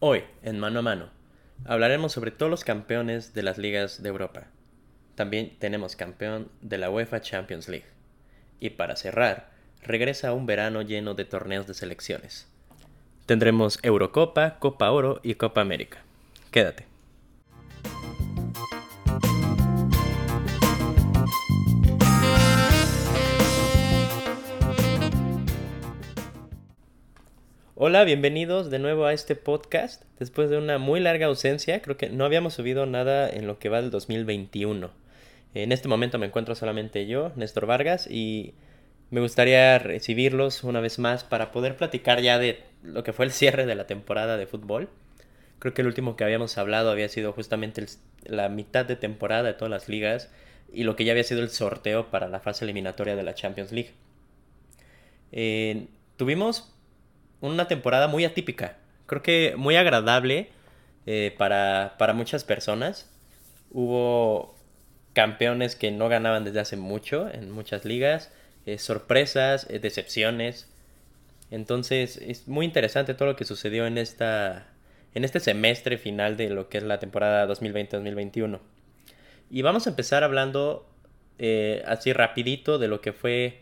Hoy, en mano a mano, hablaremos sobre todos los campeones de las ligas de Europa. También tenemos campeón de la UEFA Champions League. Y para cerrar, regresa un verano lleno de torneos de selecciones. Tendremos Eurocopa, Copa Oro y Copa América. Quédate. Hola, bienvenidos de nuevo a este podcast. Después de una muy larga ausencia, creo que no habíamos subido nada en lo que va del 2021. En este momento me encuentro solamente yo, Néstor Vargas, y me gustaría recibirlos una vez más para poder platicar ya de lo que fue el cierre de la temporada de fútbol. Creo que el último que habíamos hablado había sido justamente la mitad de temporada de todas las ligas y lo que ya había sido el sorteo para la fase eliminatoria de la Champions League. Eh, tuvimos una temporada muy atípica. Creo que muy agradable eh, para, muchas personas. Hubo campeones que no ganaban desde hace mucho en muchas ligas, eh, sorpresas, eh, decepciones. Entonces es muy interesante todo lo que sucedió en, esta, en este semestre final de lo que es la temporada 2020-2021. Y vamos a empezar hablando así rapidito de lo que fue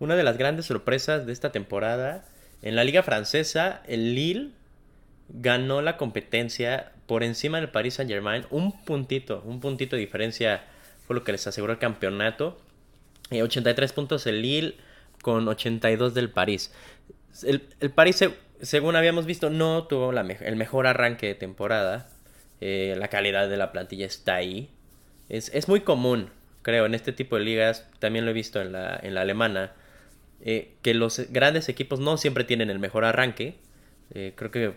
una de las grandes sorpresas de esta temporada en la liga francesa, el Lille ganó la competencia por encima del Paris Saint Germain. Un puntito, un puntito de diferencia fue lo que les aseguró el campeonato. 83 eh, puntos el Lille con 82 del París. El, el París, según habíamos visto, no tuvo el mejor arranque de temporada. Eh, la calidad de la plantilla está ahí. Es, es, muy común, creo, en este tipo de ligas. También lo he visto en la, en la alemana eh, que los grandes equipos no siempre tienen el mejor arranque. Eh, creo que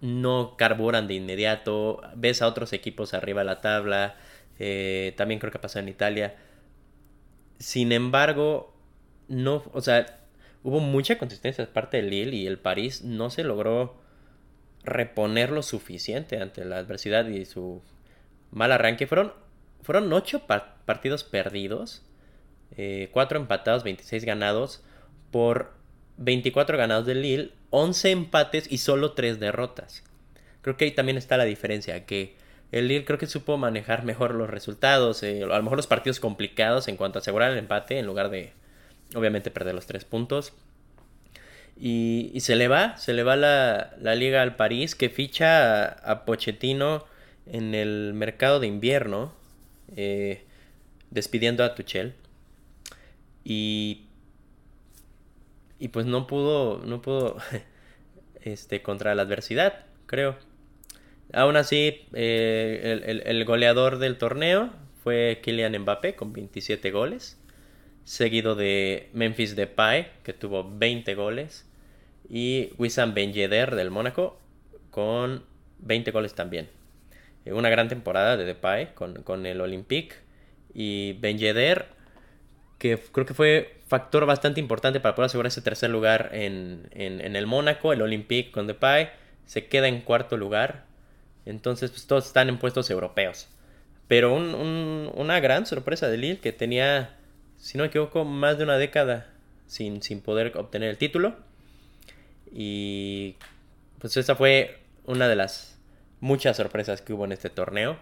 no carburan de inmediato. Ves a otros equipos arriba de la tabla. Eh, también creo que pasa en Italia. Sin embargo, no, o sea, hubo mucha consistencia de parte del Lille y el París no se logró reponer lo suficiente ante la adversidad y su mal arranque. Fueron, fueron ocho partidos perdidos 4 eh, empatados, 26 ganados por 24 ganados del Lille, 11 empates y solo 3 derrotas. Creo que ahí también está la diferencia, que el Lille creo que supo manejar mejor los resultados, eh, a lo mejor los partidos complicados en cuanto a asegurar el empate en lugar de obviamente perder los 3 puntos. Y, se le va, se le va la, liga al París que ficha a, Pochettino en el mercado de invierno, eh, despidiendo a Tuchel. Y, y pues no pudo, no pudo, este, contra la adversidad, creo. Aún así, eh, el, goleador del torneo fue Kylian Mbappé con 27 goles, seguido de Memphis Depay, que tuvo 20 goles, y Wissam Ben Yedder del Mónaco con 20 goles también. Eh, una gran temporada de Depay con, con el Olympique y Ben Yedder que creo que fue factor bastante importante para poder asegurar ese tercer lugar en, el Mónaco, el Olympique con Depay, se queda en cuarto lugar, entonces pues todos están en puestos europeos. Pero una gran sorpresa de Lille que tenía, si no me equivoco, más de una década sin, sin poder obtener el título. Y pues esa fue una de las muchas sorpresas que hubo en este torneo.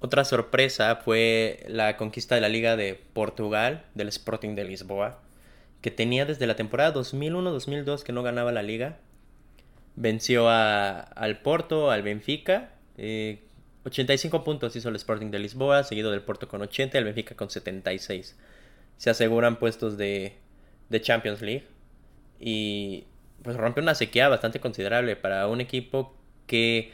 Otra sorpresa fue la conquista de la Liga de Portugal, del Sporting de Lisboa, que tenía desde la temporada 2001-2002 que no ganaba la liga. Venció al Porto, al Benfica. 85 eh, puntos hizo el Sporting de Lisboa, seguido del Porto con 80 y el Benfica con 76. Se aseguran puestos de, de Champions League. Y pues rompe una sequía bastante considerable para un equipo que,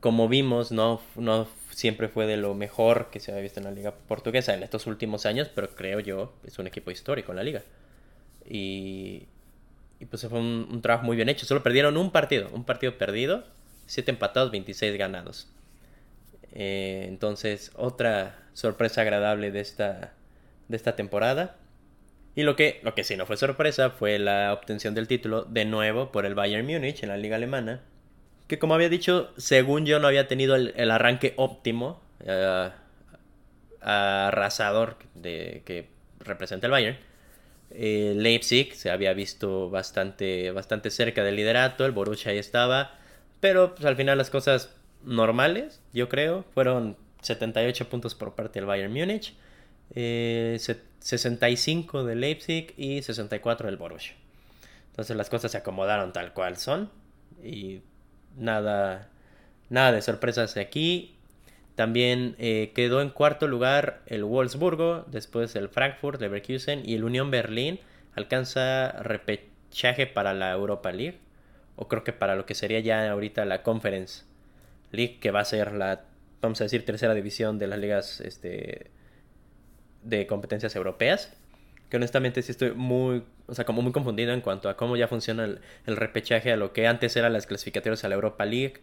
como vimos, no, no siempre fue de lo mejor que se había visto en la liga portuguesa en estos últimos años, pero creo yo es un equipo histórico en la liga. Y, y pues fue un, trabajo muy bien hecho. Solo perdieron un partido, un partido perdido, 7 empatados, 26 ganados. Eh, entonces, otra sorpresa agradable de esta, de esta temporada. Y lo que, lo que sí no fue sorpresa fue la obtención del título de nuevo por el Bayern Múnich en la liga alemana que como había dicho, según yo no había tenido el, arranque óptimo, eh, arrasador de, que representa el Bayern. Eh, Leipzig se había visto bastante, bastante cerca del liderato, el Borussia ahí estaba, Pero pues, al final las cosas normales, yo creo, fueron 78 puntos por parte del Bayern Múnich, 65 del Leipzig y 64 del Borussia. Entonces las cosas se acomodaron tal cual son y nada, nada de sorpresas aquí. También eh, quedó en cuarto lugar el Wolfsburgo, después el Frankfurt, Leverkusen y el Unión Berlín alcanza repechaje para la Europa League o creo que para lo que sería ya ahorita la Conference League que va a ser la vamos a decir tercera división de las ligas este de competencias europeas que honestamente sí estoy muy, o sea, como muy confundido en cuanto a cómo ya funciona el, repechaje a lo que antes eran las clasificatorias a la Europa League.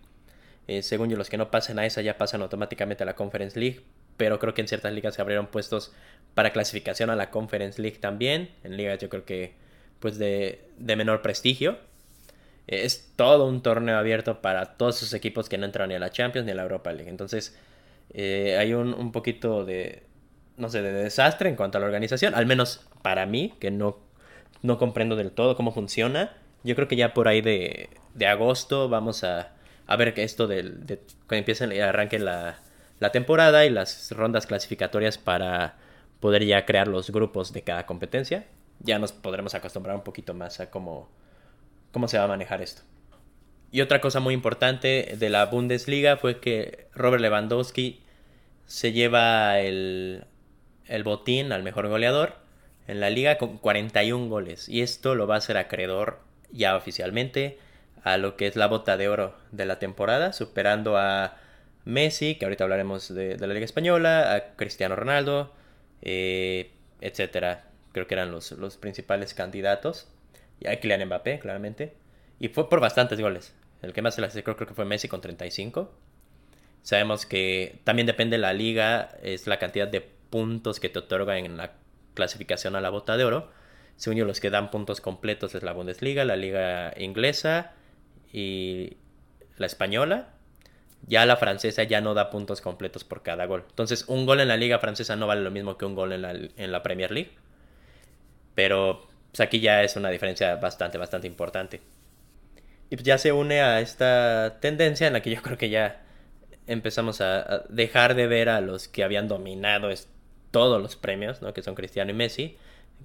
Eh, según yo, los que no pasen a esa ya pasan automáticamente a la Conference League, pero creo que en ciertas ligas se abrieron puestos para clasificación a la Conference League también. En ligas yo creo que pues de, de menor prestigio. Eh, es todo un torneo abierto para todos esos equipos que no entran ni a la Champions ni a la Europa League. Entonces eh, hay un, un poquito de, no sé, de desastre en cuanto a la organización, al menos para mí, que no, no comprendo del todo cómo funciona. Yo creo que ya por ahí de, de agosto vamos a, a ver que esto del, de, cuando empiecen y arranque la, la temporada y las rondas clasificatorias para poder ya crear los grupos de cada competencia. Ya nos podremos acostumbrar un poquito más a cómo, cómo se va a manejar esto. Y otra cosa muy importante de la Bundesliga fue que Robert Lewandowski se lleva el, el botín al mejor goleador en la liga con 41 goles. Y esto lo va a hacer acreedor ya oficialmente a lo que es la bota de oro de la temporada, superando a Messi, que ahorita hablaremos de, la Liga Española, a Cristiano Ronaldo, eh, etcétera. Creo que eran los, los principales candidatos. Y a Kylian Mbappé, claramente. Y fue por bastantes goles. El que más se le creo, creo que fue Messi con 35. Sabemos que también depende de la liga, es la cantidad de puntos que te otorgan en la clasificación a la bota de oro. Según yo, los que dan puntos completos es la Bundesliga, la liga inglesa y la española. Ya la francesa ya no da puntos completos por cada gol. Entonces, un gol en la liga francesa no vale lo mismo que un gol en la, en la Premier League. Pero pues aquí ya es una diferencia bastante, bastante importante. Y pues ya se une a esta tendencia en la que yo creo que ya empezamos a, dejar de ver a los que habían dominado todos los premios, ¿no? Que son Cristiano y Messi.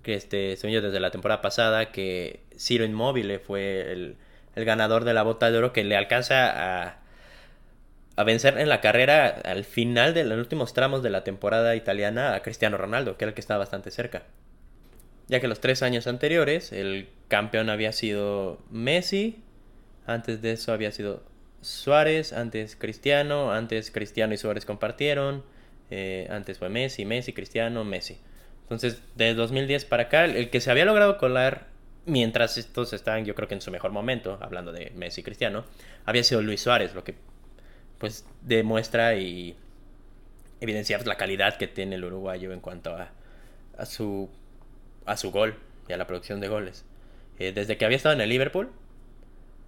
Que este, según yo, desde la temporada pasada, que Ciro Inmóvil fue el, ganador de la bota de oro que le alcanza a, vencer en la carrera al final de los últimos tramos de la temporada italiana a Cristiano Ronaldo, que era el que estaba bastante cerca. Ya que los tres años anteriores el campeón había sido Messi, antes de eso había sido Suárez, antes Cristiano, antes Cristiano y Suárez compartieron, eh, antes fue Messi, Messi, Cristiano, Messi. Entonces, de 2010 para acá, el que se había logrado colar mientras estos estaban, yo creo que en su mejor momento, hablando de Messi y Cristiano, había sido Luis Suárez, lo que pues demuestra y evidencia la calidad que tiene el uruguayo en cuanto a, a su a su gol y a la producción de goles. Eh, desde que había estado en el Liverpool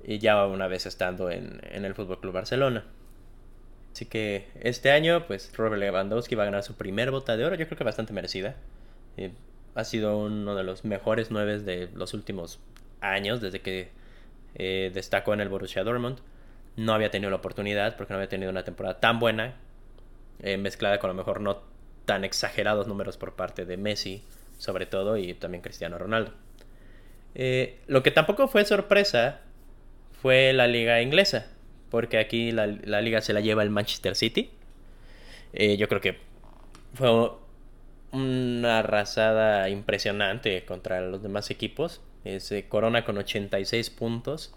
y ya una vez estando en, en el Fútbol Club Barcelona. Así que este año, pues Robert Lewandowski va a ganar su primer bota de oro, yo creo que bastante merecida. Eh, ha sido uno de los mejores nueve de los últimos años, desde que eh, destacó en el Borussia Dortmund. No había tenido la oportunidad porque no había tenido una temporada tan buena, eh, mezclada con a lo mejor no tan exagerados números por parte de Messi, sobre todo, y también Cristiano Ronaldo. lo que tampoco fue sorpresa fue la liga inglesa porque aquí la, liga se la lleva el Manchester City. Eh, yo creo que fue una arrasada impresionante contra los demás equipos. Se corona con 86 puntos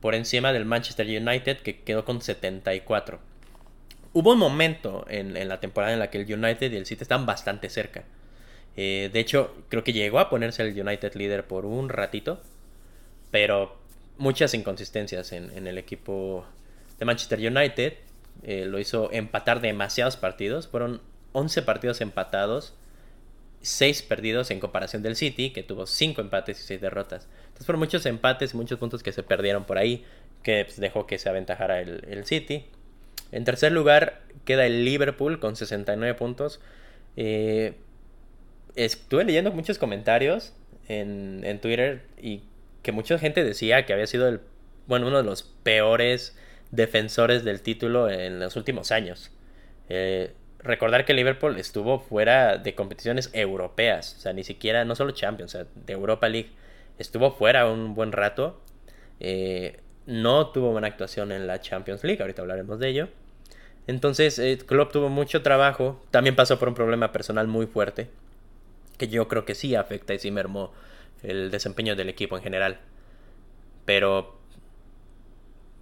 por encima del Manchester United que quedó con 74. Hubo un momento en, la temporada en la que el United y el City están bastante cerca. Eh, de hecho, creo que llegó a ponerse el United líder por un ratito. Pero muchas inconsistencias en, en el equipo de Manchester United. Eh, lo hizo empatar demasiados partidos. Fueron 11 partidos empatados, 6 perdidos en comparación del City, que tuvo 5 empates y 6 derrotas. Entonces fueron muchos empates y muchos puntos que se perdieron por ahí, que pues, dejó que se aventajara el, City. En tercer lugar queda el Liverpool con 69 puntos. Eh, estuve leyendo muchos comentarios en, en Twitter y que mucha gente decía que había sido el, bueno, uno de los peores defensores del título en los últimos años. Eh, recordar que Liverpool estuvo fuera de competiciones europeas, o sea, ni siquiera, no solo Champions, o sea, de Europa League, estuvo fuera un buen rato. Eh, no tuvo buena actuación en la Champions League, ahorita hablaremos de ello. Entonces, eh, Klopp tuvo mucho trabajo, también pasó por un problema personal muy fuerte, que yo creo que sí afecta y sí mermó el desempeño del equipo en general. Pero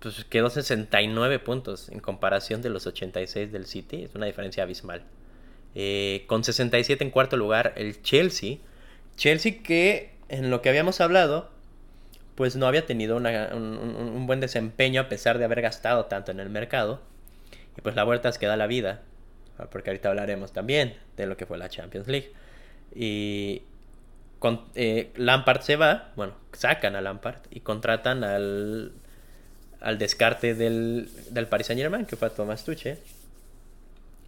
pues quedó 69 puntos en comparación de los 86 del City. Es una diferencia abismal. Eh, con 67 en cuarto lugar el Chelsea. Chelsea que en lo que habíamos hablado, pues no había tenido un, buen desempeño a pesar de haber gastado tanto en el mercado. Y pues la vuelta es que da la vida. Porque ahorita hablaremos también de lo que fue la Champions League. Y con, eh, Lampard se va, bueno, sacan a Lampard y contratan al al descarte del, del Paris Saint Germain, que fue a Thomas Tuche,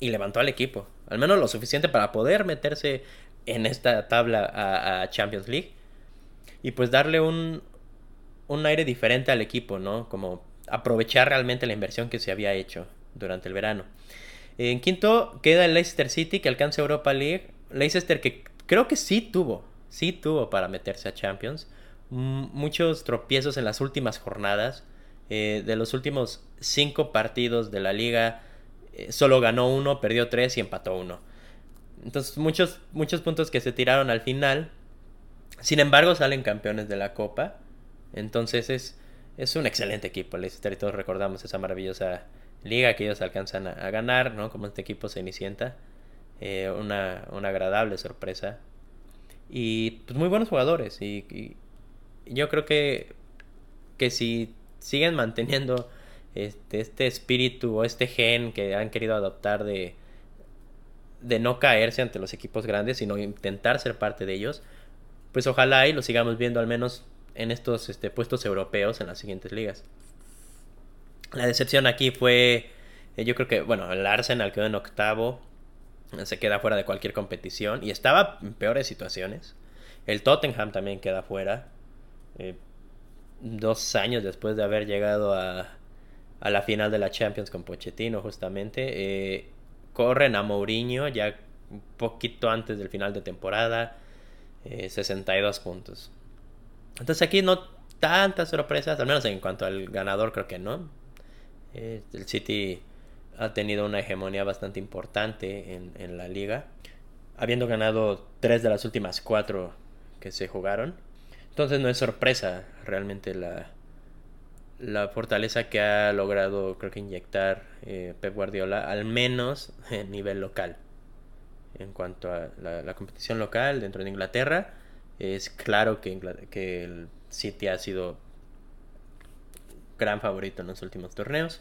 y levantó al equipo, al menos lo suficiente para poder meterse en esta tabla a, Champions League y pues darle un, un aire diferente al equipo, ¿no? Como aprovechar realmente la inversión que se había hecho durante el verano. En quinto queda el Leicester City que alcanza Europa League. Leicester que creo que sí tuvo, sí tuvo para meterse a Champions. muchos tropiezos en las últimas jornadas. Eh, de los últimos cinco partidos de la liga, eh, solo ganó uno, perdió tres y empató uno. Entonces muchos, muchos puntos que se tiraron al final. Sin embargo, salen campeones de la Copa. Entonces es, es un excelente equipo. Leicester y todos recordamos esa maravillosa liga que ellos alcanzan a, ganar, ¿no? Como este equipo Cenicienta. Eh, una, una agradable sorpresa. Y pues muy buenos jugadores. Y, yo creo que, que si siguen manteniendo este, este espíritu o este gen que han querido adoptar de, de no caerse ante los equipos grandes, sino intentar ser parte de ellos, pues ojalá y lo sigamos viendo al menos en estos este, puestos europeos en las siguientes ligas. La decepción aquí fue, eh, yo creo que, bueno, el Arsenal quedó en octavo, se queda fuera de cualquier competición y estaba en peores situaciones. El Tottenham también queda fuera. Eh, dos años después de haber llegado a, a la final de la Champions con Pochettino justamente. Eh, corren a Mourinho ya un poquito antes del final de temporada. 62 eh, puntos. Entonces aquí no tantas sorpresas, al menos en cuanto al ganador creo que no. Eh, el City ha tenido una hegemonía bastante importante en, en la liga, habiendo ganado tres de las últimas cuatro que se jugaron. Entonces no es sorpresa realmente la, la fortaleza que ha logrado, creo que inyectar eh, Pep Guardiola, al menos a nivel local. En cuanto a la, competición local dentro de Inglaterra, es claro que, que el City ha sido gran favorito en los últimos torneos.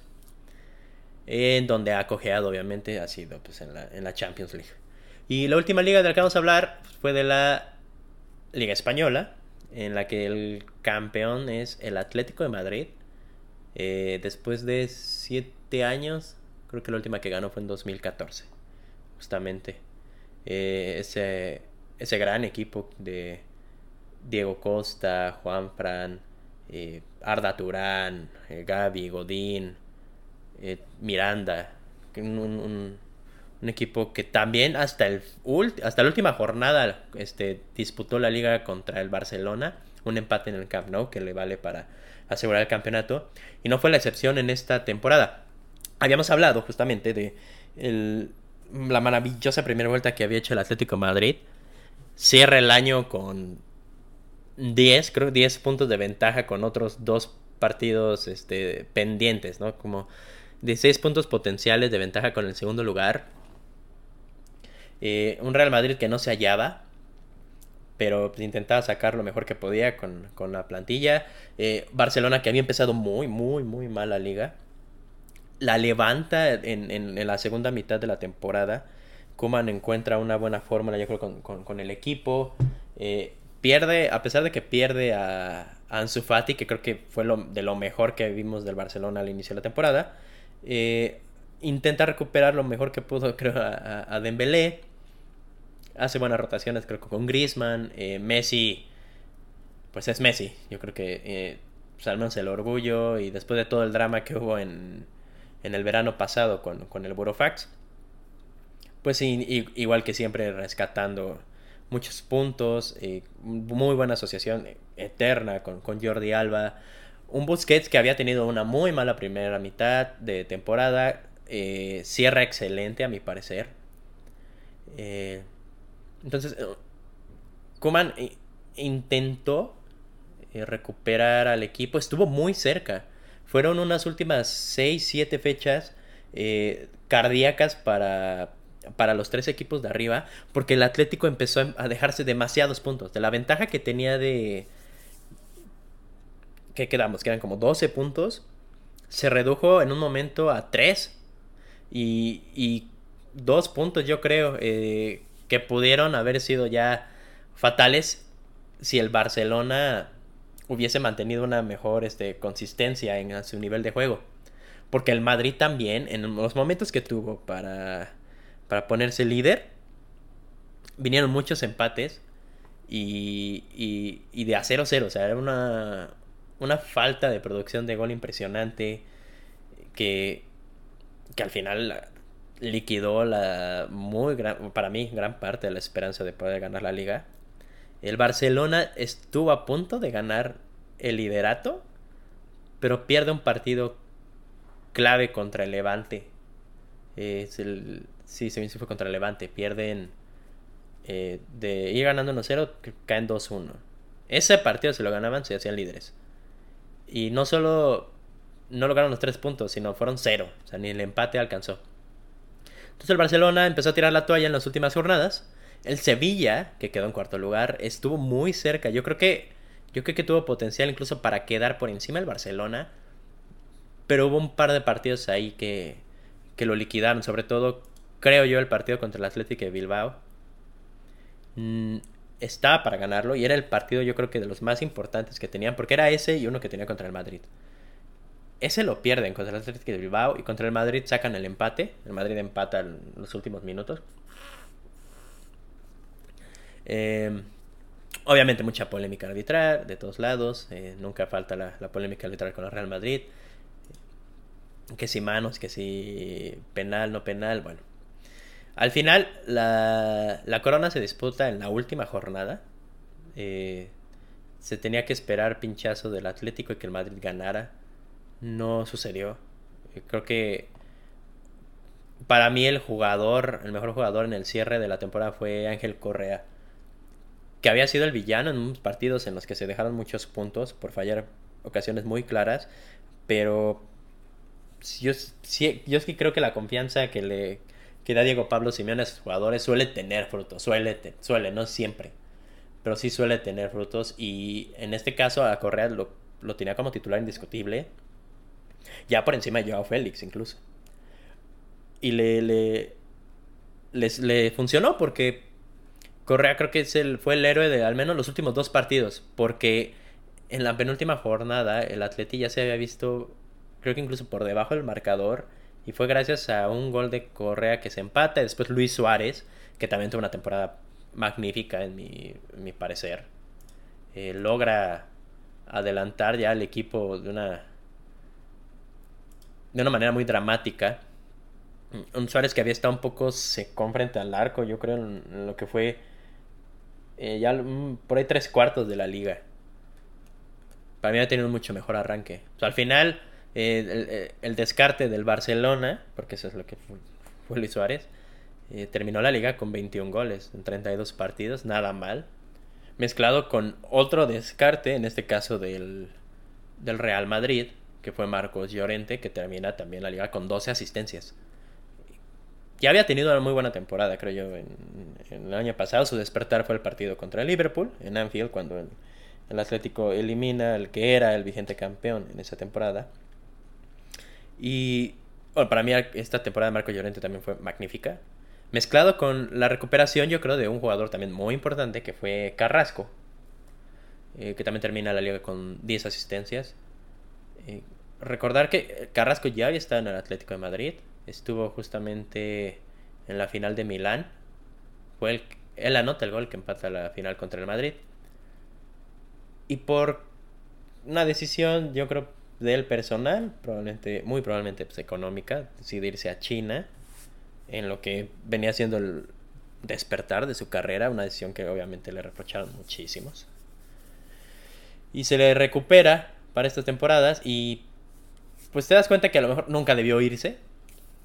En donde ha cojeado, obviamente, ha sido pues, en, la, en la Champions League. Y la última liga de la que vamos a hablar fue de la Liga Española, en la que el campeón es el Atlético de Madrid. Eh, después de siete años, creo que la última que ganó fue en 2014, justamente. Eh, ese, ese gran equipo de Diego Costa, Juan Fran, eh, Arda Turán, Gaby, Godín, Miranda. un, un equipo que también hasta, el hasta la última jornada este, disputó la liga contra el Barcelona. Un empate en el Camp Nou que le vale para asegurar el campeonato. Y no fue la excepción en esta temporada. Habíamos hablado justamente de la maravillosa primera vuelta que había hecho el Atlético Madrid. Cierra el año con 10, creo 10 puntos de ventaja con otros dos partidos este, pendientes, ¿no? Como 16 puntos potenciales de ventaja con el segundo lugar eh, un Real Madrid que no se hallaba, pero pues, intentaba sacar lo mejor que podía con, la plantilla. Eh, Barcelona que había empezado muy, muy, muy mal la liga. La levanta en, la segunda mitad de la temporada. Kuman encuentra una buena fórmula, yo creo, con, el equipo. Eh, pierde, a pesar de que pierde a, Ansu Fati, que creo que fue lo, de lo mejor que vimos del Barcelona al inicio de la temporada. intenta recuperar lo mejor que pudo, creo, a, a Dembélé hace buenas rotaciones, creo que con Griezmann, eh, Messi, pues es Messi. Yo creo que eh, pues, el orgullo y después de todo el drama que hubo en, en el verano pasado con, con el Burofax, pues igual que siempre rescatando muchos puntos, eh, muy buena asociación eterna con, con, Jordi Alba, un Busquets que había tenido una muy mala primera mitad de temporada, eh, cierra excelente a mi parecer. Eh, entonces, Kuman intentó recuperar al equipo, estuvo muy cerca. Fueron unas últimas 6, 7 fechas cardíacas para, para los tres equipos de arriba, porque el Atlético empezó a dejarse demasiados puntos. De la ventaja que tenía de... ¿Qué quedamos? Quedan como 12 puntos. Se redujo en un momento a 3. Y, y dos puntos yo creo eh, que pudieron haber sido ya fatales si el Barcelona hubiese mantenido una mejor este, consistencia en su nivel de juego. Porque el Madrid también, en los momentos que tuvo para para ponerse líder. Vinieron muchos empates y, y, de a 0-0. O sea, era una, una falta de producción de gol impresionante que, que al final liquidó la muy gran, para mí, gran parte de la esperanza de poder ganar la liga. El Barcelona estuvo a punto de ganar el liderato, pero pierde un partido clave contra el Levante. Es el, Sí, se fue contra Levante. Pierden eh, de ir ganando 1-0, caen 2-1. Ese partido, si lo ganaban, se hacían líderes. Y no solo no lograron los tres puntos, sino fueron cero. O sea, ni el empate alcanzó. Entonces el Barcelona empezó a tirar la toalla en las últimas jornadas. El Sevilla, que quedó en cuarto lugar, estuvo muy cerca. Yo creo que, yo creo que tuvo potencial incluso para quedar por encima del Barcelona. Pero hubo un par de partidos ahí que, que lo liquidaron. Sobre todo creo yo, el partido contra el Atlético de Bilbao. Mm, estaba para ganarlo y era el partido yo creo que de los más importantes que tenían, porque era ese y uno que tenía contra el Madrid. Ese lo pierden contra el Atlético de Bilbao y contra el Madrid sacan el empate. El Madrid empata en los últimos minutos. Em, obviamente mucha polémica arbitral de todos lados. Eh, nunca falta la, polémica arbitral con el Real Madrid. Que si manos, que si penal, no penal. Bueno, al final, la, la corona se disputa en la última jornada. Eh, se tenía que esperar pinchazo del Atlético y que el Madrid ganara. No sucedió. Eh, creo que para mí el jugador, el mejor jugador en el cierre de la temporada fue Ángel Correa. Que había sido el villano en unos partidos en los que se dejaron muchos puntos por fallar ocasiones muy claras. Pero yo, sí, yo sí creo que la confianza que le, que da Diego Pablo Simeone a sus jugadores suele tener frutos, suele, suele, no siempre, pero sí suele tener frutos y en este caso a Correa lo, lo tenía como titular indiscutible, ya por encima de Joao Félix incluso. Y le, le, le funcionó porque Correa creo que fue el héroe de al menos los últimos dos partidos, porque en la penúltima jornada el Atleti ya se había visto, creo que incluso por debajo del marcador, y fue gracias a un gol de Correa que se empata. Y después Luis Suárez, que también tuvo una temporada magnífica en mi, parecer. Eh, logra adelantar ya al equipo de una de una manera muy dramática. Un Suárez que había estado un poco secón frente al arco, yo creo, lo que fue eh, ya por ahí tres cuartos de la liga. Para mí ha tenido un mucho mejor arranque. al final eh, el, descarte del Barcelona, porque eso es lo que fue, Luis Suárez, eh, terminó la liga con 21 goles en 32 partidos, nada mal. Mezclado con otro descarte, en este caso del, del Real Madrid, que fue Marcos Llorente, que termina también la liga con 12 asistencias. Ya había tenido una muy buena temporada, creo yo, en, el año pasado. Su despertar fue el partido contra el Liverpool, en Anfield, cuando el, el Atlético elimina al que era el vigente campeón en esa temporada. Y bueno, para mí esta temporada de Marco Llorente también fue magnífica. Mezclado con la recuperación, yo creo, de un jugador también muy importante que fue Carrasco. Eh, que también termina la liga con 10 asistencias. Eh, recordar que Carrasco ya había estado en el Atlético de Madrid. Estuvo justamente en la final de Milán. Fue el, él anota el gol que empata la final contra el Madrid. Y por una decisión, yo creo, del personal, probablemente, muy probablemente pues, económica, decidirse a China, en lo que venía siendo el despertar de su carrera, una decisión que obviamente le reprocharon muchísimos. Y se le recupera para estas temporadas y pues te das cuenta que a lo mejor nunca debió irse.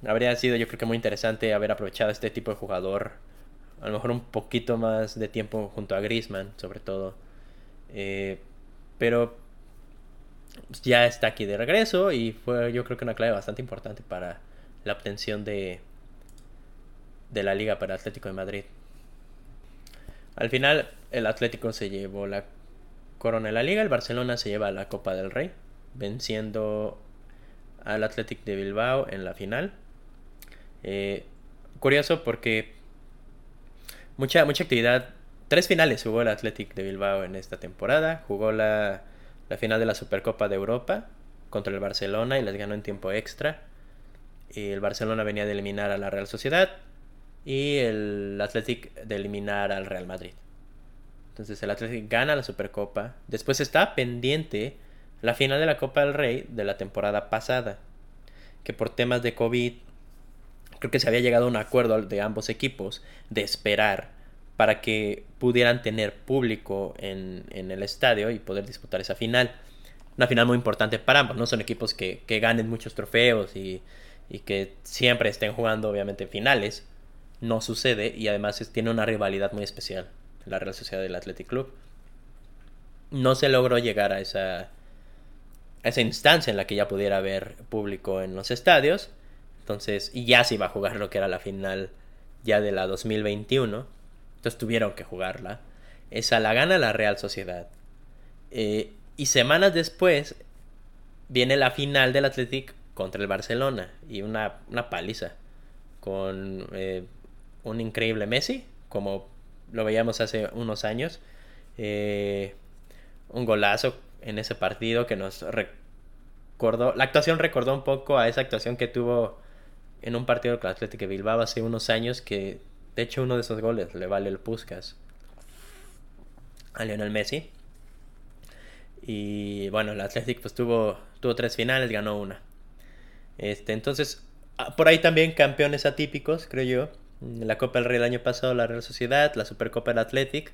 Habría sido yo creo que muy interesante haber aprovechado este tipo de jugador. A lo mejor un poquito más de tiempo junto a Grisman, sobre todo. Eh, pero ya está aquí de regreso y fue yo creo que una clave bastante importante para la obtención de, de la liga para Atlético de Madrid. Al final el Atlético se llevó la corona la liga, el Barcelona se lleva la Copa del Rey, venciendo al Athletic de Bilbao en la final. Eh, curioso porque mucha, mucha actividad. Tres finales jugó el Athletic de Bilbao en esta temporada. Jugó la, la final de la Supercopa de Europa contra el Barcelona y les ganó en tiempo extra. El Barcelona venía de eliminar a la Real Sociedad y el Athletic de eliminar al Real Madrid. Entonces el Athletic gana la Supercopa. Después está pendiente la final de la Copa del Rey de la temporada pasada. Que por temas de COVID creo que se había llegado a un acuerdo de ambos equipos de esperar para que pudieran tener público en, el estadio y poder disputar esa final. Una final muy importante para ambos, no son equipos que, ganen muchos trofeos y, y, que siempre estén jugando obviamente finales, no sucede y además tiene una rivalidad muy especial la Real Sociedad del Athletic Club. No se logró llegar a esa, a esa instancia en la que ya pudiera haber público en los estadios. Entonces, y ya se iba a jugar lo que era la final ya de la 2021. Entonces tuvieron que jugarla. Esa la gana la Real Sociedad. Eh, y semanas después viene la final del Athletic contra el Barcelona. Y una, una paliza. Con eh, un increíble Messi, como lo veíamos hace unos años. Eh, un golazo en ese partido que nos recordó. La actuación recordó un poco a esa actuación que tuvo en un partido con Atlético Bilbao hace unos años. Que de hecho uno de esos goles le vale el Puskas a Lionel Messi. Y bueno, el Atlético pues tuvo, tuvo tres finales, ganó una. Este, entonces, ah, por ahí también campeones atípicos, creo yo la Copa del Rey el año pasado la Real Sociedad, la Supercopa del Athletic.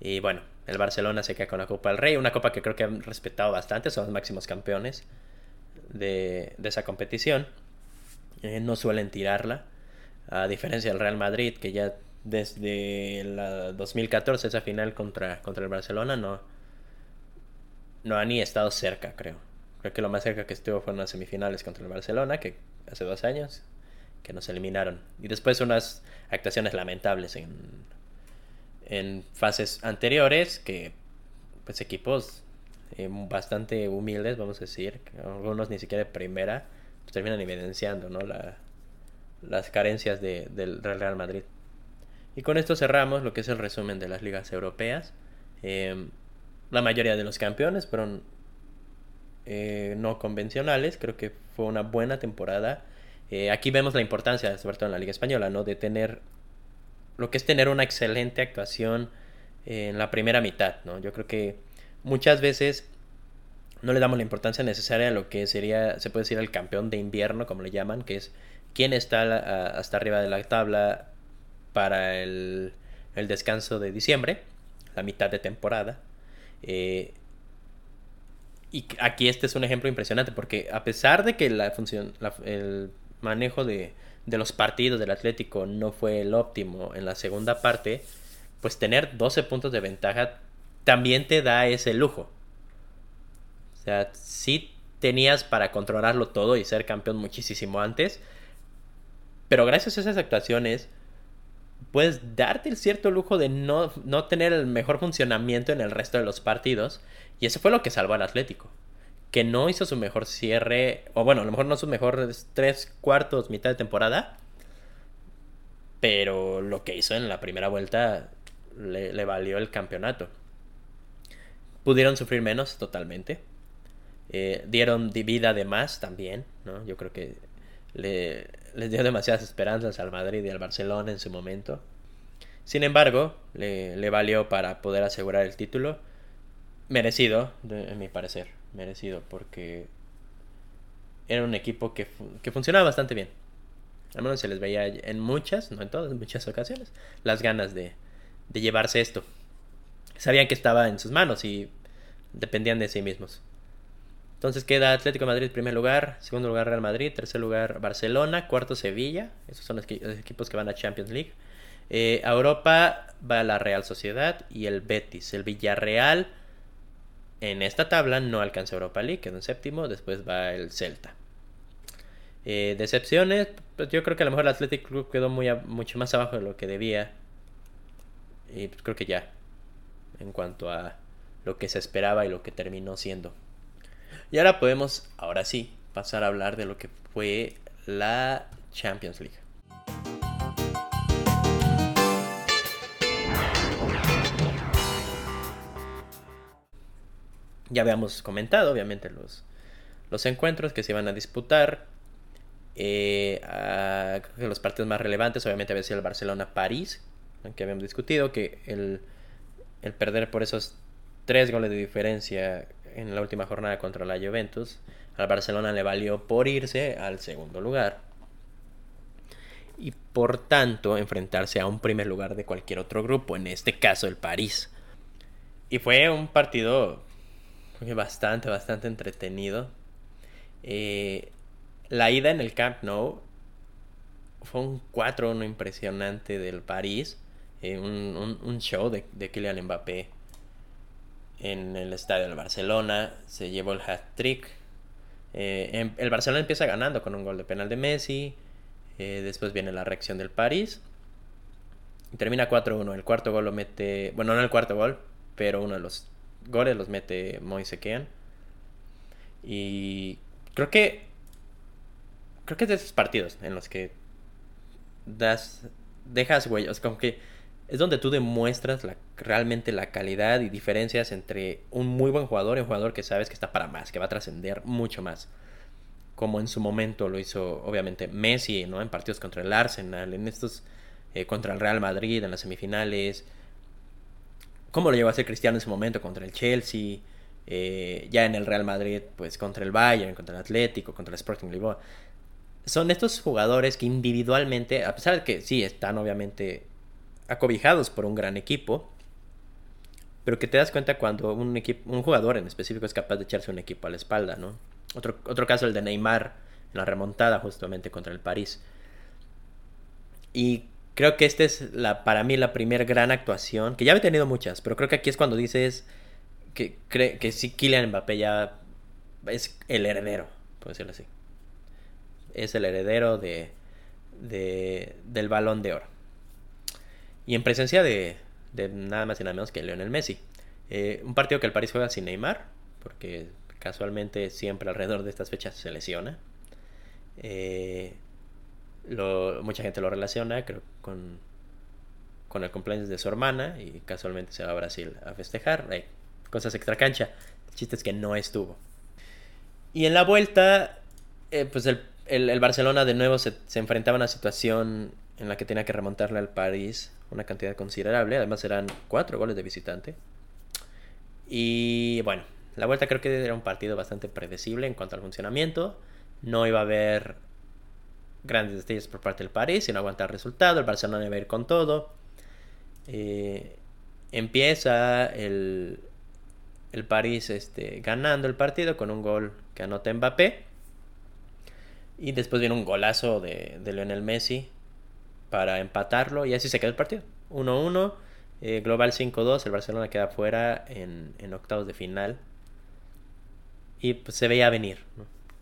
Y bueno, el Barcelona se queda con la Copa del Rey, una copa que creo que han respetado bastante, son los máximos campeones de, esa competición. Eh, no suelen tirarla, a diferencia del Real Madrid, que ya desde la 2014, esa final contra, contra el Barcelona, no, no ha ni estado cerca, creo. Creo que lo más cerca que estuvo fueron las semifinales contra el Barcelona, que hace dos años, que nos eliminaron. Y después unas actuaciones lamentables en, en fases anteriores, que pues equipos eh, bastante humildes, vamos a decir, algunos ni siquiera de primera, pues terminan evidenciando ¿no? La, las carencias de, del Real Madrid. Y con esto cerramos lo que es el resumen de las ligas europeas. Em, la mayoría de los campeones fueron eh, no convencionales, creo que fue una buena temporada eh, aquí vemos la importancia, sobre todo en la Liga Española, ¿no? De tener lo que es tener una excelente actuación en la primera mitad, ¿no? Yo creo que muchas veces no le damos la importancia necesaria a lo que sería, se puede decir, el campeón de invierno, como le llaman, que es quién está hasta arriba de la tabla para el, descanso de diciembre, la mitad de temporada. Eh, y aquí este es un ejemplo impresionante, porque a pesar de que la función, el manejo de, los partidos del Atlético no fue el óptimo en la segunda parte, pues tener 12 puntos de ventaja también te da ese lujo. O sea, sí tenías para controlarlo todo y ser campeón muchísimo antes, pero gracias a esas actuaciones puedes darte el cierto lujo de no, no tener el mejor funcionamiento en el resto de los partidos y eso fue lo que salvó al Atlético que no hizo su mejor cierre, o bueno, a lo mejor no sus mejores tres cuartos, mitad de temporada, pero lo que hizo en la primera vuelta le, valió el campeonato. Pudieron sufrir menos totalmente. Eh, dieron vida de más también, ¿no? Yo creo que le, les dio demasiadas esperanzas al Madrid y al Barcelona en su momento. Sin embargo, le, le valió para poder asegurar el título merecido, en mi parecer, merecido, porque era un equipo que, que funcionaba bastante bien. Al menos se les veía en muchas, no en todas, en muchas ocasiones, las ganas de, de llevarse esto. Sabían que estaba en sus manos y dependían de sí mismos. Entonces queda Atlético Madrid primer lugar, segundo lugar Real Madrid, tercer lugar Barcelona, cuarto Sevilla, esos son los, equipos que van a Champions League. Eh, a Europa va la Real Sociedad y el Betis. El Villarreal en esta tabla no alcanza Europa League, quedó en séptimo, después va el Celta. Eh, decepciones, pues yo creo que a lo mejor el Athletic Club quedó muy mucho más abajo de lo que debía. Y pues creo que ya, en cuanto a lo que se esperaba y lo que terminó siendo. Y ahora podemos, ahora sí, pasar a hablar de lo que fue la Champions League. Ya habíamos comentado, obviamente, los, los encuentros que se iban a disputar. Eh, creo que los partidos más relevantes, obviamente, había sido el Barcelona-París, que habíamos discutido, que el, el perder por esos tres goles de diferencia en la última jornada contra la Juventus, al Barcelona le valió por irse al segundo lugar y por tanto enfrentarse a un primer lugar de cualquier otro grupo, en este caso el París. Y fue un partido bastante, bastante entretenido. Eh, la ida en el Camp Nou fue un 4-1 impresionante del París. Eh, un, show de, de Kylian Mbappé en el estadio del Barcelona, se llevó el hat-trick. Eh, em, el Barcelona empieza ganando con un gol de penal de Messi, después viene la reacción del París, termina 4-1. El cuarto gol lo mete, bueno, no el cuarto gol, pero uno de los goles los mete Moise Kean. Y creo que creo que es de esos partidos en los que das dejas huellas, como que es donde tú demuestras realmente la calidad y diferencias entre un muy buen jugador y un jugador que sabes que está para más, que va a trascender mucho más. Como en su momento lo hizo, obviamente, Messi, ¿no? En partidos contra el Arsenal, en estos eh, contra el Real Madrid, en las semifinales. Cómo lo llevó a hacer Cristiano en su momento contra el Chelsea. Eh, ya en el Real Madrid, pues contra el Bayern, contra el Atlético, contra el Sporting Lisboa. Son estos jugadores que individualmente, a pesar de que sí están obviamente acobijados por un gran equipo, pero que te das cuenta cuando un, equipo, un jugador en específico es capaz de echarse un equipo a la espalda, ¿no? Otro, otro caso, el de Neymar, en la remontada justamente contra el París. Y creo que esta es la, para mí la primera gran actuación, que ya he tenido muchas, pero creo que aquí es cuando dices que, cree, que sí, Kylian Mbappé ya es el heredero, por decirlo así. Es el heredero de, de, del balón de oro. Y en presencia de, nada más y nada menos que Lionel Messi. Eh, un partido que el París juega sin Neymar, porque casualmente siempre alrededor de estas fechas se lesiona. Eh, mucha gente lo relaciona creo, con, con el cumpleaños de su hermana y casualmente se va a Brasil a festejar. Cosas extra cancha. El chiste es que no estuvo. Y en la vuelta, eh, pues el, el, Barcelona de nuevo se, se enfrentaba a una situación en la que tenía que remontarle al París una cantidad considerable. Además eran cuatro goles de visitante. Y bueno, la vuelta creo que era un partido bastante predecible en cuanto al funcionamiento. No iba a haber grandes detalles por parte del París, sino aguantar el resultado. El Barcelona iba a ir con todo. Eh, empieza el, el París este, ganando el partido con un gol que anota Mbappé. Y después viene un golazo de, de Lionel Messi para empatarlo y así se queda el partido. 1-1, eh, global 5-2, el Barcelona queda fuera en, octavos de final. Y pues, se veía venir.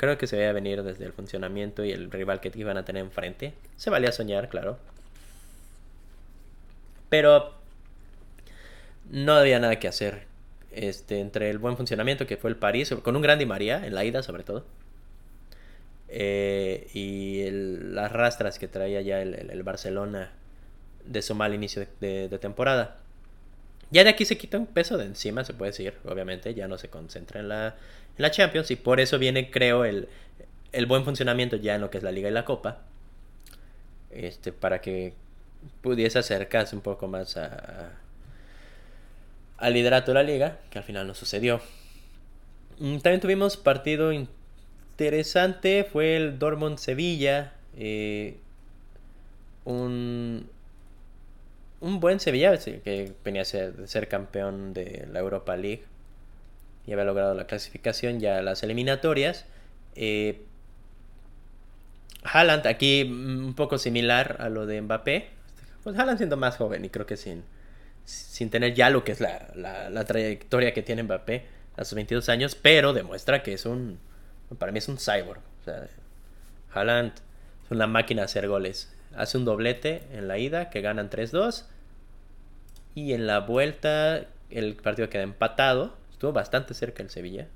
Creo que se veía venir desde el funcionamiento y el rival que iban a tener enfrente. Se valía soñar, claro. Pero no había nada que hacer. Este, entre el buen funcionamiento que fue el París, con un gran Di María en la ida sobre todo eh, y las rastras que traía ya el, Barcelona de su mal inicio de, temporada. Ya de aquí se quita un peso de encima, se puede decir, obviamente, ya no se concentra en la, la Champions y por eso viene, creo, el, el buen funcionamiento ya en lo que es la Liga y la Copa. Este, para que pudiese acercarse un poco más a, al liderato de la liga, que al final no sucedió. Mm, también tuvimos partido interesante, fue el Dortmund Sevilla. Eh, un, un buen Sevilla que venía a ser, ser campeón de la Europa League y había logrado la clasificación ya a las eliminatorias. Eh, Haaland aquí un poco similar a lo de Mbappé. Pues Haaland siendo más joven y creo que sin, sin tener ya lo que es la, la, trayectoria que tiene Mbappé a sus 22 años, pero demuestra que es un, para mí es un cyborg. O Haaland es una máquina de hacer goles. Hace un doblete en la ida que ganan 3-2 y en la vuelta el partido queda empatado. Estuvo bastante cerca el Sevilla.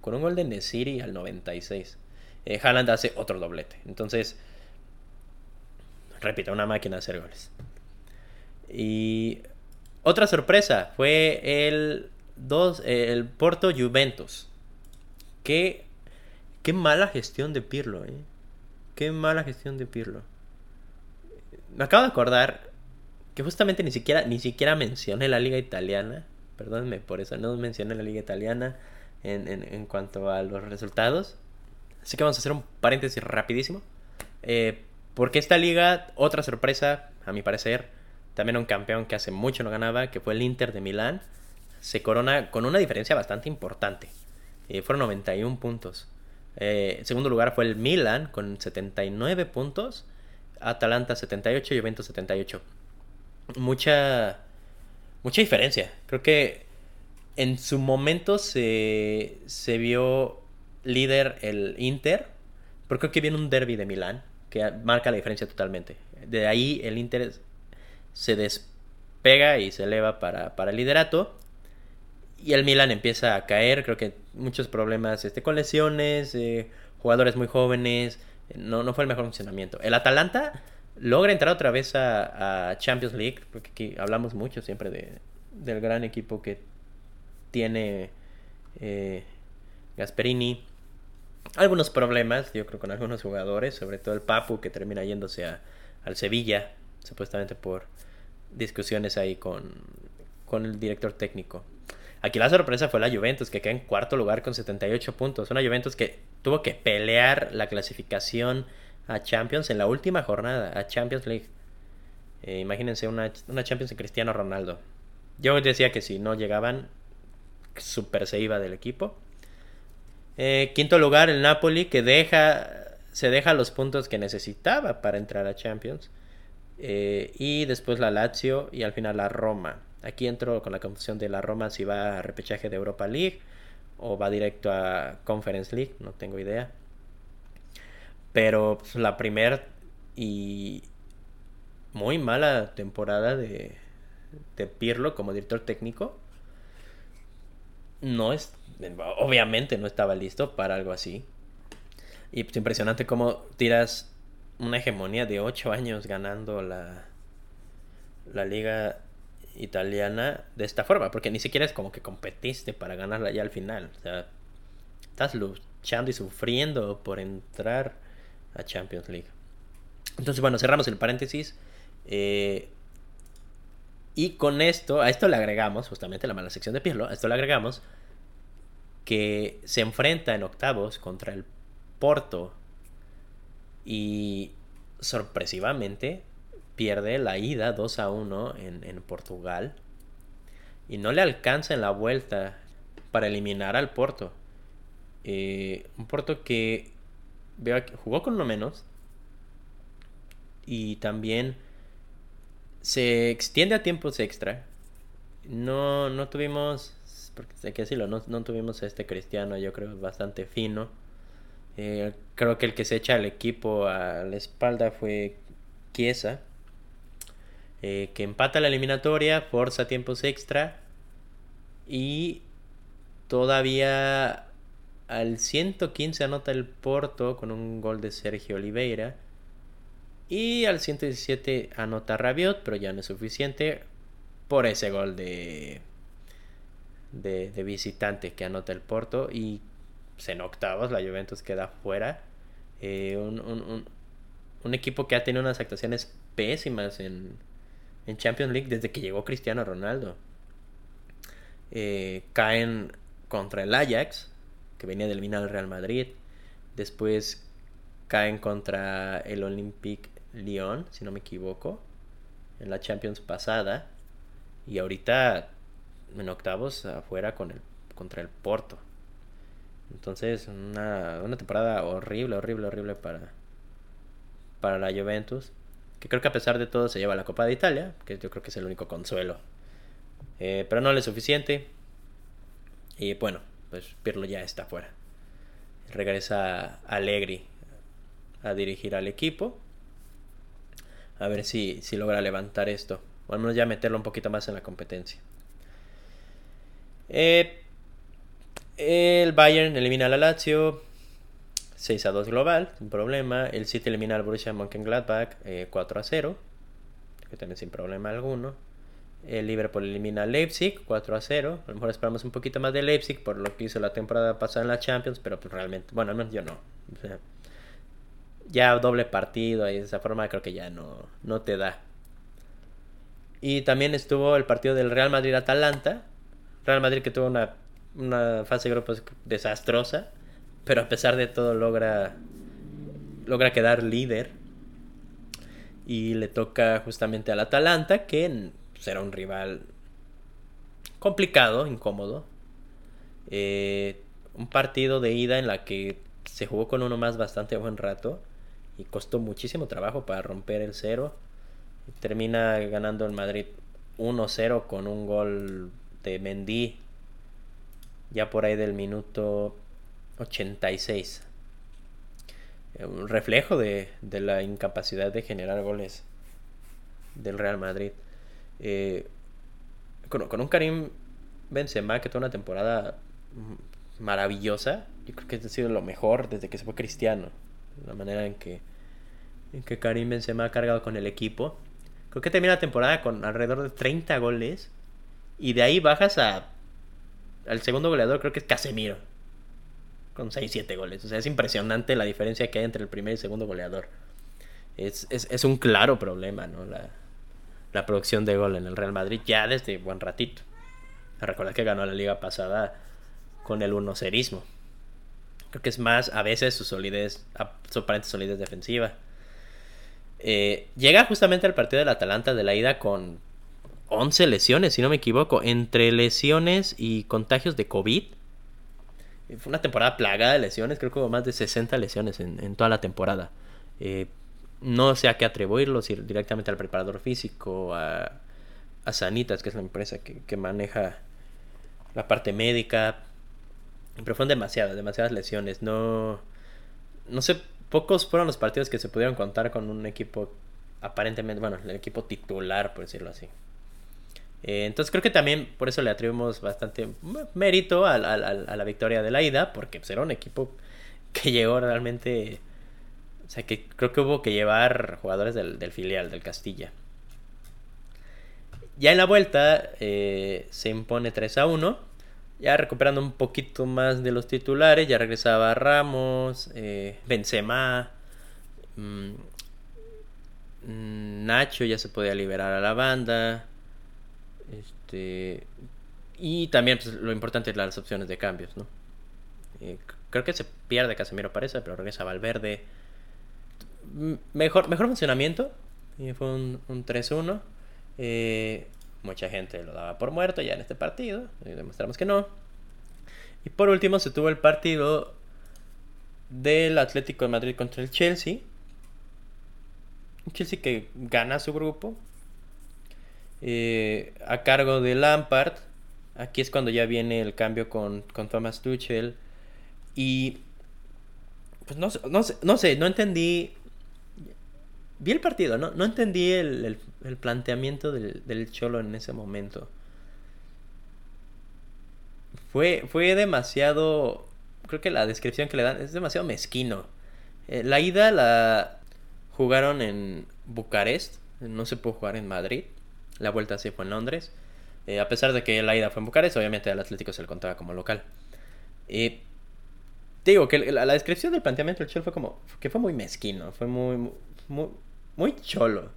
Con un gol de Nesiri al 96. Eh, Haaland hace otro doblete. Entonces, repito, una máquina de hacer goles. Y otra sorpresa fue el, dos, el Porto Juventus. Qué, qué mala gestión de Pirlo, ¿eh? Qué mala gestión de Pirlo. Me acabo de acordar que justamente ni siquiera, ni siquiera mencioné la liga italiana. Perdónenme por eso, no mencioné la liga italiana en, en, cuanto a los resultados. Así que vamos a hacer un paréntesis rapidísimo. Eh, porque esta liga, otra sorpresa, a mi parecer, también un campeón que hace mucho no ganaba, que fue el Inter de Milán, se corona con una diferencia bastante importante. Eh, fueron 91 puntos. Eh, en segundo lugar fue el Milan con 79 puntos. Atalanta 78 y Juventus 78 mucha, mucha diferencia. Creo que en su momento se, se vio líder el Inter, pero creo que viene un derby de Milán que marca la diferencia totalmente. De ahí el Inter se despega y se eleva para, para el liderato. Y el Milan empieza a caer, creo que muchos problemas este, con lesiones, eh, jugadores muy jóvenes, no, no fue el mejor funcionamiento. El Atalanta logra entrar otra vez a, Champions League, porque aquí hablamos mucho siempre de, del gran equipo que tiene eh, Gasperini. Algunos problemas, yo creo, con algunos jugadores, sobre todo el Papu que termina yéndose a, al Sevilla, supuestamente por discusiones ahí con, con el director técnico. Aquí la sorpresa fue la Juventus, que queda en cuarto lugar con 78 puntos. Una Juventus que tuvo que pelear la clasificación a Champions en la última jornada, a Champions League. Eh, imagínense una, una, Champions de Cristiano Ronaldo. Yo decía que si no llegaban, super se iba del equipo. Eh, quinto lugar, el Napoli, que deja, se deja los puntos que necesitaba para entrar a Champions. Eh, y después la Lazio y al final la Roma. Aquí entro con la confusión de la Roma si va a repechaje de Europa League o va directo a Conference League, no tengo idea. Pero pues, la primera y muy mala temporada de, Pirlo como director técnico no es obviamente no estaba listo para algo así y pues impresionante cómo tiras una hegemonía de 8 años ganando la la liga italiana de esta forma porque ni siquiera es como que competiste para ganarla ya al final o sea estás luchando y sufriendo por entrar a Champions League. Entonces, bueno, cerramos el paréntesis. Eh, y con esto, a esto le agregamos, justamente la mala sección de Pirlo, a esto le agregamos que se enfrenta en octavos contra el Porto y sorpresivamente pierde la ida 2 a 1 en, Portugal y no le alcanza en la vuelta para eliminar al Porto. Eh, un Porto que veo que jugó con uno menos. Y también se extiende a tiempos extra. No, no tuvimos, porque hay que decirlo, no, no tuvimos a este cristiano, yo creo, bastante fino. Eh, creo que el que se echa al equipo a la espalda fue Chiesa. Eh, que empata la eliminatoria, forza tiempos extra. Y todavía al 115 anota el Porto con un gol de Sergio Oliveira. Y al 117 anota Rabiot, pero ya no es suficiente por ese gol de, de, visitante que anota el Porto. Y pues, en octavos la Juventus queda fuera. Eh, un, un, equipo que ha tenido unas actuaciones pésimas en, en Champions League desde que llegó Cristiano Ronaldo. Eh, caen contra el Ajax, que venía de eliminar al Real Madrid. Después caen contra el Olympique Lyon, si no me equivoco, en la Champions pasada. Y ahorita en octavos afuera con el, contra el Porto. Entonces, una, una temporada horrible, horrible, horrible para, para la Juventus. Que creo que a pesar de todo se lleva la Copa de Italia, que yo creo que es el único consuelo. Eh, pero no le es suficiente. Y bueno, pues Pirlo ya está fuera. Regresa Allegri a dirigir al equipo. A ver si, si logra levantar esto. O al menos ya meterlo un poquito más en la competencia. Eh, el Bayern elimina a la Lazio 6 a 2 global, sin problema. El City elimina al Borussia Mönchengladbach 4 eh, a 0, que también sin problema alguno. El Liverpool elimina al Leipzig 4 a 0. A lo mejor esperamos un poquito más de Leipzig por lo que hizo la temporada pasada en la Champions, pero pues realmente, bueno, al menos yo no. ya doble partido y de esa forma creo que ya no, no te da. Y también estuvo el partido del Real Madrid-Atalanta. Real Madrid que tuvo una, una fase de grupos desastrosa, pero a pesar de todo logra, logra quedar líder. Y le toca justamente al Atalanta, que será un rival complicado, incómodo. Eh, un partido de ida en la que se jugó con uno más bastante buen rato y costó muchísimo trabajo para romper el cero. Termina ganando el Madrid 1-0 con un gol de Mendy ya por ahí del minuto 86. Eh, un reflejo de, de la incapacidad de generar goles del Real Madrid. Eh, con, un Karim Benzema que tuvo una temporada maravillosa. Yo creo que ha sido lo mejor desde que se fue Cristiano. La manera en que, en que Karim Benzema ha cargado con el equipo. Creo que termina la temporada con alrededor de 30 goles. Y de ahí bajas a. Al segundo goleador, creo que es Casemiro. Con 6-7 goles. O sea, es impresionante la diferencia que hay entre el primer y segundo goleador. Es, es, un claro problema, ¿no? La, la producción de gol en el Real Madrid ya desde buen ratito. Recordad que ganó la liga pasada con el 1 serismo. Creo que es más a veces su solidez, su aparente solidez defensiva. Eh, llega justamente al partido del Atalanta de la ida con 11 lesiones, si no me equivoco, entre lesiones y contagios de COVID. Fue una temporada plagada de lesiones, creo que hubo más de 60 lesiones en, toda la temporada. Eh, no sé a qué atribuirlo, si directamente al preparador físico, a, a Sanitas, que es la empresa que, maneja la parte médica. Pero fueron demasiadas, demasiadas lesiones. No, no sé, pocos fueron los partidos que se pudieron contar con un equipo aparentemente, bueno, el equipo titular, por decirlo así. Eh, entonces creo que también por eso le atribuimos bastante mérito a, la victoria de la ida, porque pues, era un equipo que llegó realmente o sea que creo que hubo que llevar jugadores del, filial, del Castilla. Ya en la vuelta eh, se impone 3 a 1. Ya recuperando un poquito más de los titulares. Ya regresaba Ramos, eh, Benzema. Mm, Nacho ya se podía liberar a la banda. Este, y también pues, lo importante es las opciones de cambios, ¿no? Eh, creo que se pierde Casemiro parece, pero regresa Valverde mejor, mejor funcionamiento. Y fue un, un 3-1. Eh, mucha gente lo daba por muerto ya en este partido. Demostramos que no. Y por último se tuvo el partido del Atlético de Madrid contra el Chelsea. Chelsea que gana su grupo. Eh, a cargo de Lampard. Aquí es cuando ya viene el cambio con, con Thomas Tuchel. Y pues no, no, no sé, no entendí vi el partido, no, no entendí el, planteamiento del, Cholo en ese momento. Fue, fue demasiado, creo que la descripción que le dan es demasiado mezquino. Eh, la ida la jugaron en Bucarest, no se pudo jugar en Madrid. La vuelta sí fue en Londres. Eh, a pesar de que la ida fue en Bucarest, obviamente al Atlético se le contaba como local. Eh, digo que la, descripción del planteamiento del Cholo fue como que fue muy mezquino, fue muy, muy muy cholo.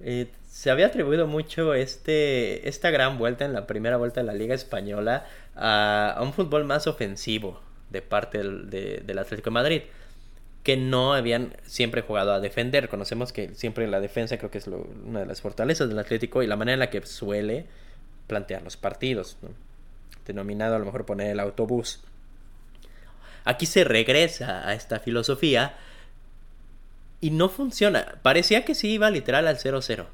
Eh, se había atribuido mucho este, esta gran vuelta en la primera vuelta de la Liga Española a, un fútbol más ofensivo de parte del, del Atlético de Madrid que no habían siempre jugado a defender. Conocemos que siempre la defensa creo que es una de las fortalezas del Atlético y la manera en la que suele plantear los partidos. Denominado a lo mejor poner el autobús. Aquí se regresa a esta filosofía y no funciona. Parecía que sí iba literal al 0-0.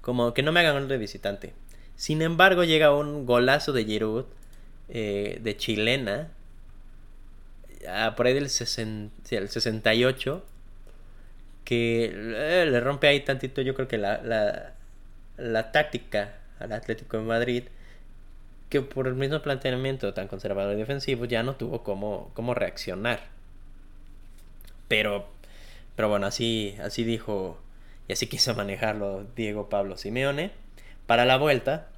Como que no me hagan gol de visitante. Sin embargo, llega un golazo de Giroud, eh, de chilena, por ahí del 68, que eh, le rompe ahí tantito, yo creo que la, la, la táctica al Atlético de Madrid, que por el mismo planteamiento tan conservador y defensivo ya no tuvo cómo, cómo reaccionar. Pero, pero bueno, así, así dijo y así quiso manejarlo Diego Pablo Simeone. Para la vuelta,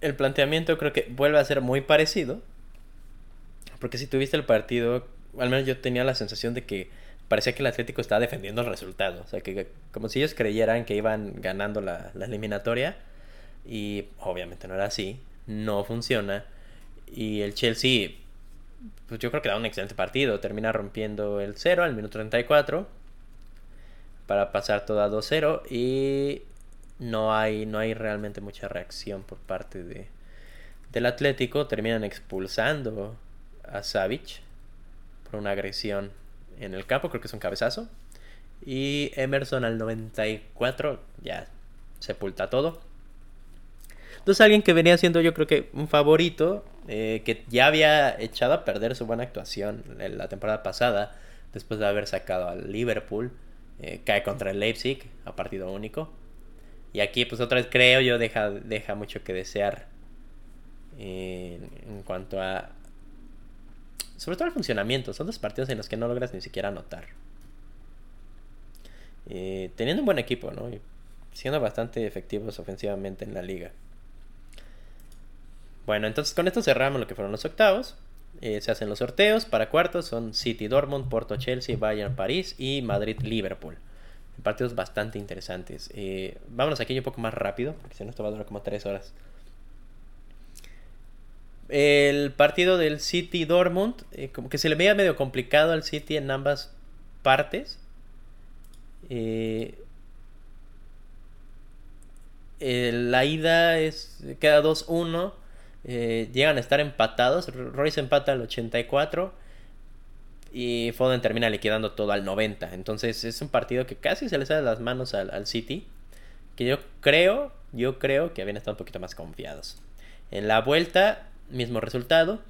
el planteamiento creo que vuelve a ser muy parecido. Porque si tuviste el partido al menos yo tenía la sensación de que parecía que el Atlético estaba defendiendo el resultado. O sea, que como si ellos creyeran que iban ganando la, eliminatoria. Y obviamente no era así. No funciona. Y el Chelsea, pues yo creo que da un excelente partido. Termina rompiendo el 0 al minuto 34. Para pasar todo a 2-0. Y no hay, no hay realmente mucha reacción por parte de, del Atlético. Terminan expulsando a Savic una agresión en el campo, creo que es un cabezazo. Y Emerson al 94 ya sepulta todo. Entonces alguien que venía siendo yo creo que un favorito, eh, que ya había echado a perder su buena actuación en la temporada pasada, después de haber sacado al Liverpool, eh, cae contra el Leipzig a partido único. Y aquí pues otra vez creo yo deja, deja mucho que desear eh, en cuanto a, sobre todo el funcionamiento. Son dos partidos en los que no logras ni siquiera anotar. Eh, teniendo un buen equipo, ¿no? siendo bastante efectivos ofensivamente en la liga. Bueno, entonces con esto cerramos lo que fueron los octavos. Eh, se hacen los sorteos para cuartos. Son City Dortmund, Porto Chelsea, Bayern París y Madrid Liverpool. Partidos bastante interesantes. Eh, vámonos aquí un poco más rápido, porque si no esto va a durar como 3 horas. El partido del City Dortmund, eh, como que se le veía medio complicado al City en ambas partes. Eh, la ida es queda 2-1. Eh, llegan a estar empatados. Royce empata al 84. Y Foden termina liquidando todo al 90. Entonces es un partido que casi se le sale las manos al, al City. Que yo creo, yo creo que habían estado un poquito más confiados. En la vuelta mismo resultado.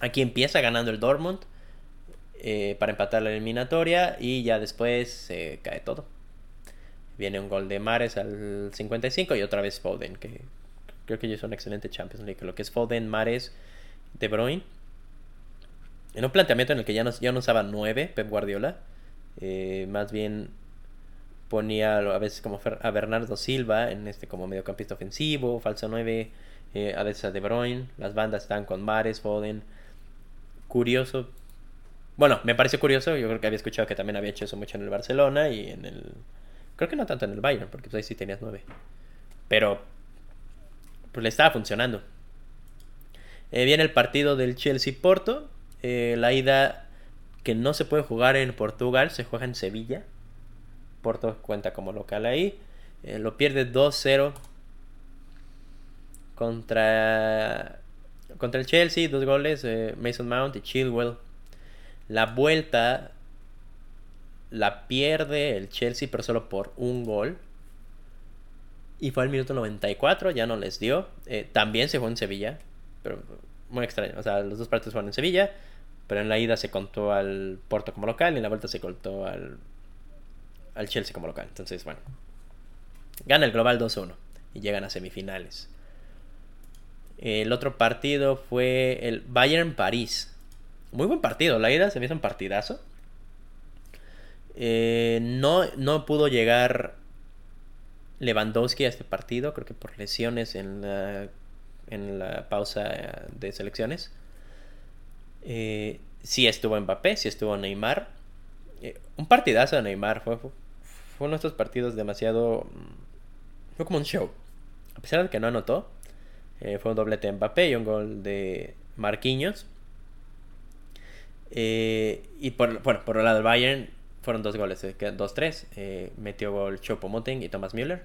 Aquí empieza ganando el Dortmund eh, para empatar la eliminatoria y ya después se cae todo. Viene un gol de Mares al 55 y otra vez Foden, que creo que ellos son excelente Champions League. Lo que es Foden, Mares, De Bruyne. En un planteamiento en el que ya no, ya no usaba 9 Pep Guardiola. Eh, más bien ponía a veces como a Bernardo Silva en este como mediocampista ofensivo, falso 9 eh, De Bruyne, las bandas están con Mares, Foden. Curioso. Bueno, me parece curioso, yo creo que había escuchado que también había hecho eso mucho en el Barcelona y en el... Creo que no tanto en el Bayern, porque pues ahí sí tenías nueve. Pero pues le estaba funcionando. Eh, viene el partido del Chelsea-Porto. Eh, la ida que no se puede jugar en Portugal, se juega en Sevilla. Porto cuenta como local ahí. Eh, lo pierde 2-0 contra, contra el Chelsea, dos goles, eh, Mason Mount y Chilwell. La vuelta la pierde el Chelsea, pero solo por un gol. Y fue al minuto 94, ya no les dio. Eh, también se jugó en Sevilla, pero muy extraño. O sea, los dos partidos fueron en Sevilla, pero en la ida se contó al Porto como local y en la vuelta se contó al, al Chelsea como local. Entonces, bueno, gana el global 2-1 y llegan a semifinales. El otro partido fue el Bayern París. Muy buen partido. La ida se me hizo un partidazo. Eh, no, no pudo llegar Lewandowski a este partido. Creo que por lesiones en la, en la pausa de selecciones. Eh, sí estuvo Mbappé, sí estuvo Neymar. Eh, un partidazo de Neymar. Fue, fue uno de estos partidos demasiado... Mm, fue como un show. A pesar de que no anotó, eh, fue un doblete de Mbappé y un gol de Marquinhos. Eh, y por, bueno, por el lado del Bayern fueron dos goles, 2-3. Eh, metió gol Chopo Moting y Thomas Müller.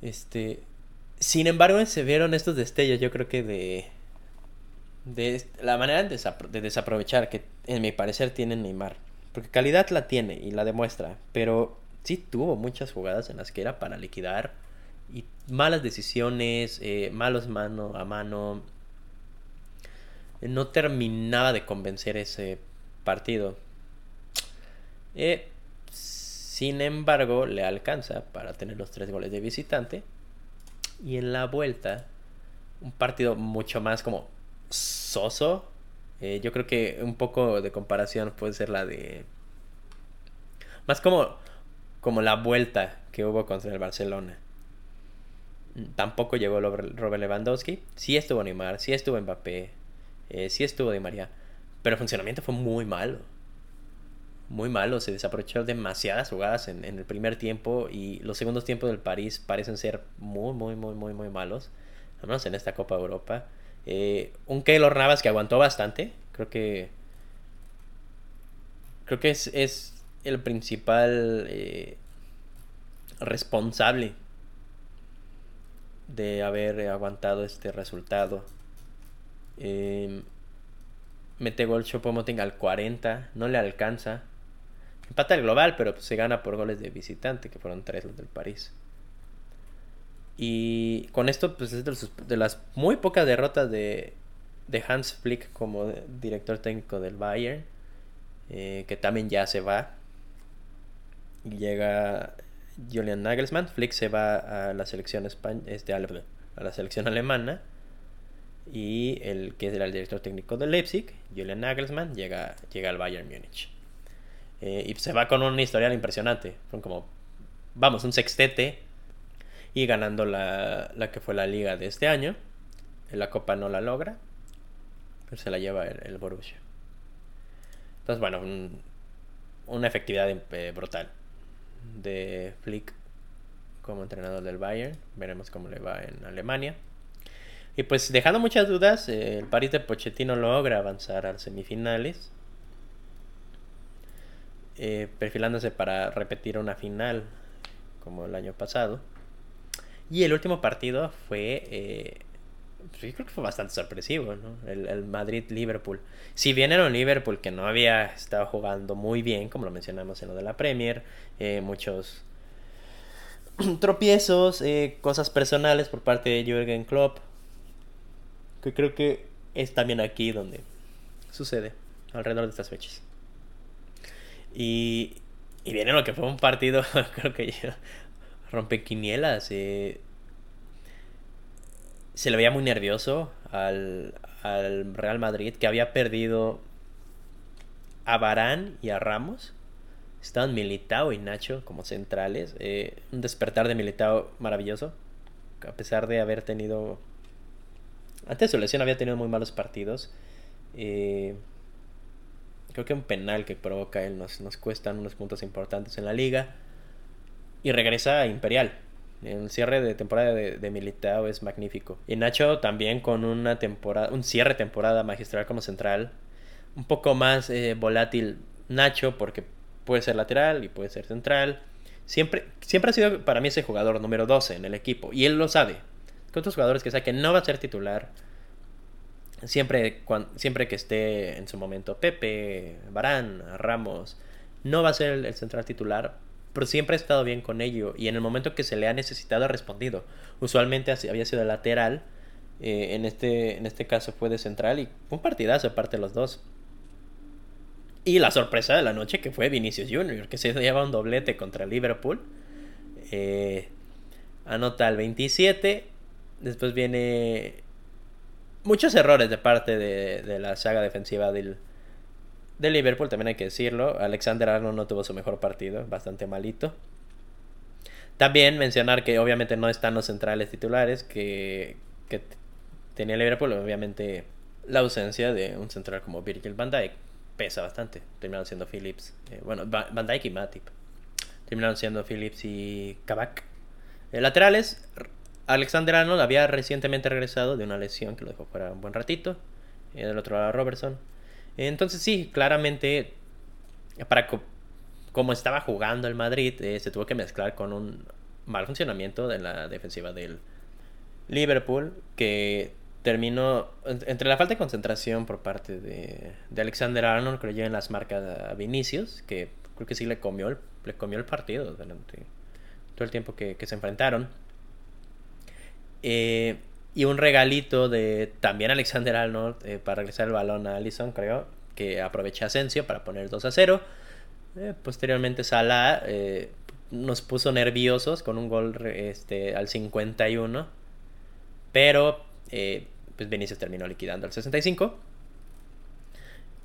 Este, sin embargo, se vieron estos destellos, yo creo que de, de la manera de, desaprovechar que en mi parecer tiene Neymar. Porque calidad la tiene y la demuestra, pero sí tuvo muchas jugadas en las que era para liquidar y malas decisiones, eh, malos mano a mano. No terminaba de convencer ese partido. Eh, sin embargo, le alcanza para tener los tres goles de visitante. Y en la vuelta, un partido mucho más como soso. Eh, yo creo que un poco de comparación puede ser la de... Más como, como la vuelta que hubo contra el Barcelona. Tampoco llegó Robert Lewandowski. Sí estuvo Neymar, sí estuvo Mbappé, eh, sí estuvo Di María. Pero el funcionamiento fue muy malo. Muy malo. Se desaprovechó demasiadas jugadas en, en el primer tiempo. Y los segundos tiempos del París parecen ser muy, muy, muy, muy, muy malos. Al menos en esta Copa Europa. Eh, un Keylor Navas que aguantó bastante. Creo que. Creo que es, es el principal eh, responsable de haber aguantado este resultado. Eh, mete gol Chopomoting al 40, no le alcanza. Empata el global, pero pues se gana por goles de visitante, que fueron tres los del París. Y con esto, pues es de, las muy pocas derrotas de, de Hans Flick como director técnico del Bayern, eh, que también ya se va. Y llega Julian Nagelsmann. Flick se va a la selección este, a la selección alemana. Y el que era el director técnico de Leipzig, Julian Nagelsmann, llega, llega al Bayern Múnich. Eh, y se va con una historial impresionante. Son como, vamos, un sextete y ganando la, la que fue la liga de este año. La copa no la logra, pero se la lleva el, Borussia. Entonces, bueno, una efectividad eh, brutal de Flick como entrenador del Bayern. Veremos cómo le va en Alemania. Y pues dejando muchas dudas, eh, el París de Pochettino logra avanzar a semifinales. Eh, perfilándose para repetir una final como el año pasado. Y el último partido fue, eh, yo creo que fue bastante sorpresivo, ¿no? El, Madrid-Liverpool. Si bien era un Liverpool que no había estado jugando muy bien, como lo mencionamos en lo de la Premier, eh, muchos tropiezos, eh, cosas personales por parte de Jürgen Klopp, que creo que es también aquí donde sucede, alrededor de estas fechas. Y, y viene lo que fue un partido, creo que ya rompequinielas. Eh, se le veía muy nervioso al, Real Madrid, que había perdido a Barán y a Ramos. Estaban Militao y Nacho como centrales. Eh, un despertar de Militao maravilloso. A pesar de haber tenido... Antes de su lesión había tenido muy malos partidos. Eh, creo que un penal que provoca él nos, nos cuestan unos puntos importantes en la liga y regresa a Imperial. El cierre de temporada de, de, Militao es magnífico. Y Nacho también con una temporada, un cierre de temporada magistral como central. Un poco más eh, volátil Nacho porque puede ser lateral y puede ser central. Siempre, siempre ha sido para mí ese jugador número 12 en el equipo. Y él lo sabe. Con otros jugadores que saben que no va a ser titular. Siempre, siempre que esté en su momento Pepe, Barán, Ramos, no va a ser el central titular pero siempre ha estado bien con ello y en el momento que se le ha necesitado ha respondido. Usualmente había sido lateral, eh, en, este, en este caso fue de central y un partidazo aparte de los dos. Y la sorpresa de la noche que fue Vinicius Jr., que se lleva un doblete contra Liverpool. Eh, anota el 27. Después viene muchos errores de parte de, de la saga defensiva del, de Liverpool, también hay que decirlo. Alexander Arnold no tuvo su mejor partido, bastante malito. También mencionar que obviamente no están los centrales titulares que, tenía Liverpool. Obviamente la ausencia de un central como Virgil van Dijk pesa bastante. Terminaron siendo Phillips. Eh, bueno, Van Dijk y Matip. terminaron siendo Phillips y Kabak. Eh, laterales, Alexander Arnold había recientemente regresado de una lesión que lo dejó fuera un buen ratito. Y del otro lado Robertson. Entonces sí, claramente, para como estaba jugando el Madrid, eh, se tuvo que mezclar con un mal funcionamiento de la defensiva del Liverpool, que terminó entre la falta de concentración por parte de, de Alexander Arnold, creo en las marcas a Vinicius, que creo que sí le comió el, le comió el partido durante todo el tiempo que, se enfrentaron. Eh, y un regalito de también Alexander Arnold eh, para regresar el balón a Allison, creo, que aprovecha Asensio para poner 2 a 0. Eh, posteriormente Salah nos puso nerviosos con un gol este, al 51. Pero pues Benítez terminó liquidando al 65.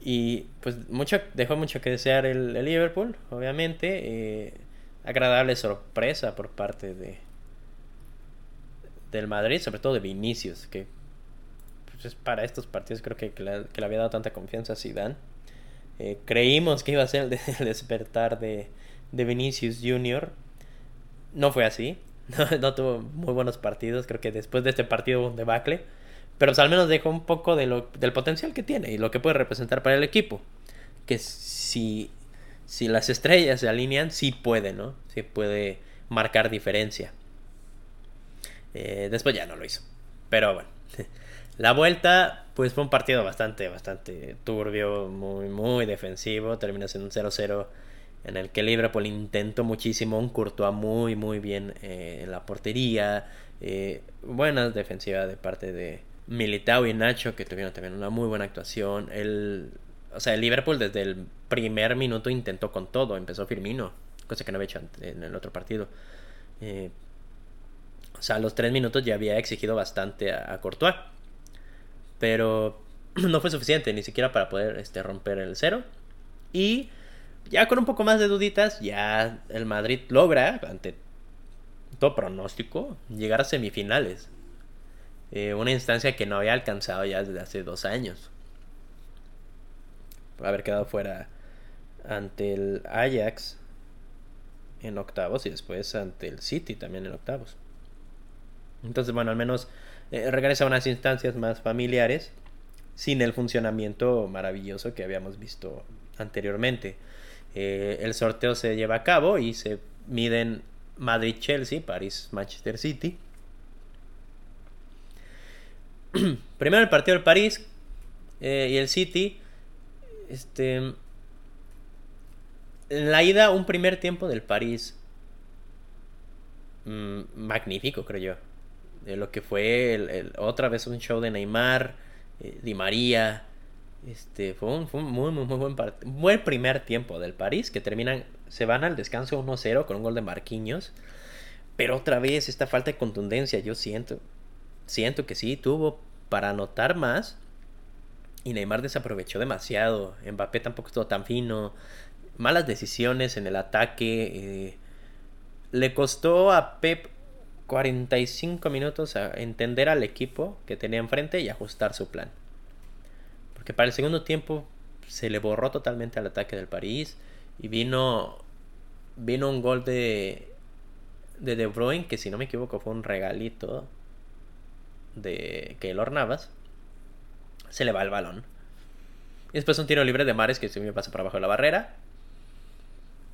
Y pues mucho, dejó mucho que desear el, Liverpool, obviamente. agradable sorpresa por parte de, del Madrid, sobre todo de Vinicius, que pues, para estos partidos creo que, le, había dado tanta confianza a Zidane. Eh, creímos que iba a ser el, despertar de, de, Vinicius Jr. No fue así. No, tuvo muy buenos partidos. Creo que después de este partido un debacle. Pero pues, al menos dejó un poco de lo, del potencial que tiene y lo que puede representar para el equipo. Que si, si las estrellas se alinean, sí puede, ¿no? Sí puede marcar diferencia. Eh, después ya no lo hizo. Pero bueno. La vuelta, pues fue un partido bastante, bastante turbio, muy, muy defensivo. Terminó siendo un 0-0 en el que Liverpool intentó muchísimo. Un Courtois muy, muy bien eh, en la portería. Eh, buena defensiva de parte de Militao y Nacho, que tuvieron también una muy buena actuación. El, o sea, el Liverpool desde el primer minuto intentó con todo. Empezó Firmino, cosa que no había hecho en el otro partido. Eh, o sea, a los tres minutos ya había exigido bastante a, Courtois. Pero no fue suficiente, ni siquiera para poder este, romper el cero. Y ya con un poco más de duditas, ya el Madrid logra, ante todo pronóstico, llegar a semifinales. Eh, una instancia que no había alcanzado ya desde hace dos años. Por haber quedado fuera ante el Ajax en octavos y después ante el City también en octavos. Entonces, bueno, al menos eh, regresa a unas instancias más familiares sin el funcionamiento maravilloso que habíamos visto anteriormente. Eh, el sorteo se lleva a cabo y se miden Madrid-Chelsea, París-Manchester City. Primero el partido del París eh, y el City. Este. En la ida, un primer tiempo del París. Mm, magnífico, creo yo de lo que fue otra vez un show de Neymar, eh, Di María. Este, fue un, muy, muy, muy buen, buen primer tiempo del París, que terminan, se van al descanso 1-0 con un gol de Marquinhos. Pero otra vez esta falta de contundencia, yo siento, siento que sí, tuvo para anotar más. Y Neymar desaprovechó demasiado. Mbappé tampoco estuvo tan fino. Malas decisiones en el ataque. Eh, le costó a Pep 45 minutos a entender al equipo que tenía enfrente y ajustar su plan. Porque para el segundo tiempo se le borró totalmente al ataque del París y vino vino un gol de de De Bruyne que si no me equivoco fue un regalito de Keylor Navas. Se le va el balón. Y después un tiro libre de Mares que se me pasa por abajo de la barrera.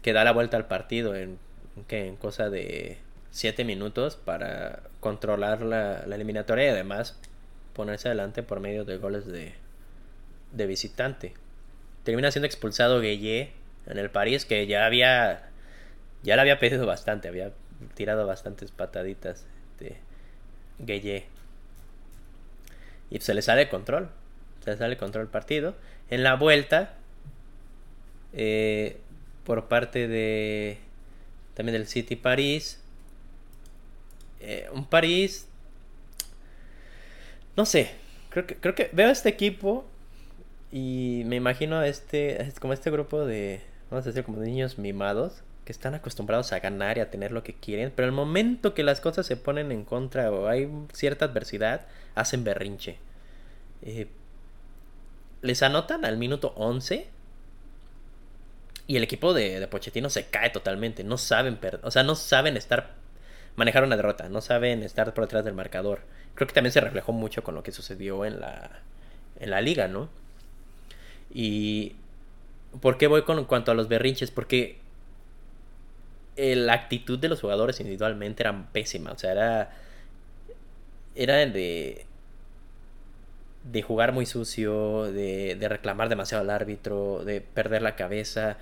Que da la vuelta al partido en, en cosa de 7 minutos para controlar la, eliminatoria y además ponerse adelante por medio de goles de, de visitante. Termina siendo expulsado Gueye en el París, que ya había ya le había pedido bastante, había tirado bastantes pataditas de Gueye. Y se le sale el control. Se le sale el control partido. En la vuelta, eh, por parte de también del City París, eh, un París. No sé. Creo que, creo que veo este equipo y me imagino a este, como este grupo de, vamos a decir, como de niños mimados que están acostumbrados a ganar y a tener lo que quieren, pero el momento que las cosas se ponen en contra o hay cierta adversidad, hacen berrinche. Eh, les anotan al minuto 11 Y el equipo de, de Pochettino se cae totalmente. No saben, o sea, no saben estar, manejar una derrota. No saben estar por detrás del marcador. Creo que también se reflejó mucho con lo que sucedió en la, en la liga, ¿no? Y... ¿Por qué voy con cuanto a los berrinches? Porque la actitud de los jugadores individualmente era pésima. O sea, era. Era de. De jugar muy sucio, de, de reclamar demasiado al árbitro, de perder la cabeza.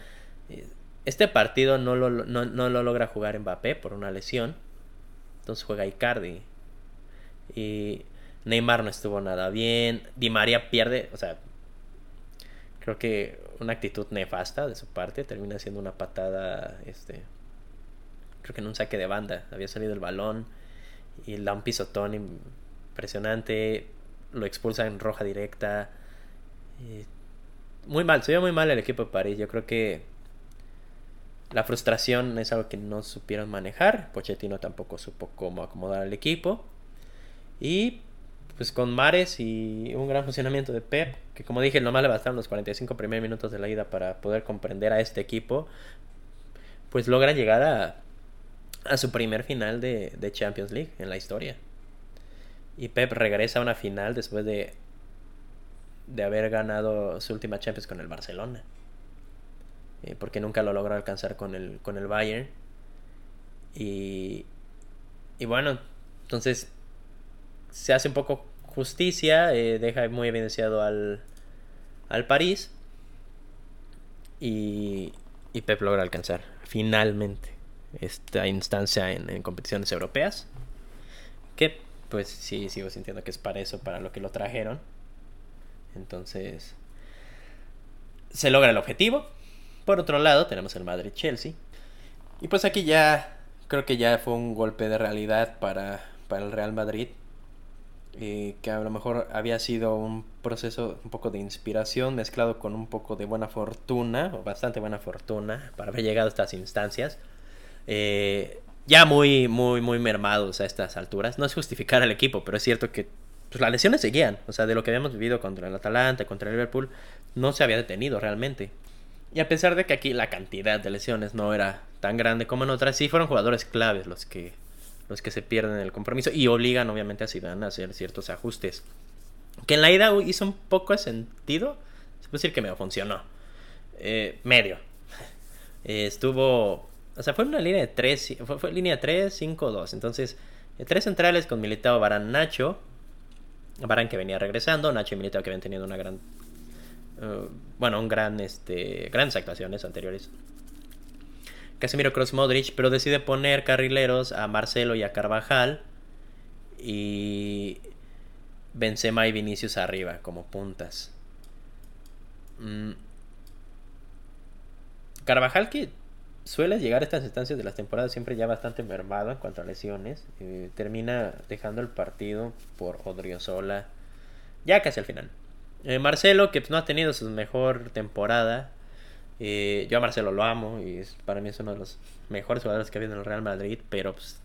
Este partido no lo, no, no lo logra jugar Mbappé por una lesión. Entonces juega Icardi. Y Neymar no estuvo nada bien. Di María pierde. O sea, creo que una actitud nefasta de su parte. Termina siendo una patada. Este creo que en un saque de banda, había salido el balón y da un pisotón impresionante, lo expulsa en roja directa. muy mal, se vio muy mal el equipo de París. Yo creo que la frustración es algo que no supieron manejar. Pochettino tampoco supo cómo acomodar al equipo. Y pues con Mares y un gran funcionamiento de Pep, que como dije, nomás le bastaron los 45 primeros minutos de la ida para poder comprender a este equipo, pues logran llegar a su primer final de, Champions League en la historia. Y Pep regresa a una final después de, de haber ganado su última Champions con el Barcelona. Eh, porque nunca lo logró alcanzar con el, con el Bayern. Y, y bueno, entonces se hace un poco justicia, eh, deja muy evidenciado al, al París. Y, y Pep logra alcanzar, finalmente esta instancia en, competiciones europeas. Que pues sí, sigo sintiendo que es para eso, para lo que lo trajeron. Entonces, se logra el objetivo. Por otro lado, tenemos el Madrid-Chelsea. Y pues aquí ya, creo que ya fue un golpe de realidad para, para el Real Madrid. Eh, que a lo mejor había sido un proceso un poco de inspiración mezclado con un poco de buena fortuna, o bastante buena fortuna, para haber llegado a estas instancias. Eh, ya muy, muy, muy mermados a estas alturas. No es justificar al equipo, pero es cierto que pues, las lesiones seguían. O sea, de lo que habíamos vivido contra el Atalanta, contra el Liverpool, no se había detenido realmente. Y a pesar de que aquí la cantidad de lesiones no era tan grande como en otras, sí fueron jugadores claves los que, los que se pierden el compromiso y obligan obviamente a Zidane a hacer ciertos ajustes. Que en la ida hizo un poco de sentido. Se puede decir que medio funcionó. Eh, medio. Eh, estuvo o sea, fue una línea de 3, fue, línea 3, 5, 2. Entonces, eh, tres centrales con Militao, Barán, Nacho. Barán que venía regresando, Nacho y Militao que habían tenido una gran... Uh, bueno, un gran, este, grandes actuaciones anteriores. Casemiro Cross Modric, pero decide poner carrileros a Marcelo y a Carvajal. Y Benzema y Vinicius arriba, como puntas. Mm. Carvajal que suele llegar a estas instancias de las temporadas siempre ya bastante mermado en cuanto a lesiones. Eh, termina dejando el partido por Odriozola ya casi al final. Eh, Marcelo, que pues, no ha tenido su mejor temporada. Eh, yo a Marcelo lo amo y es, para mí es uno de los mejores jugadores que ha habido en el Real Madrid, pero pues,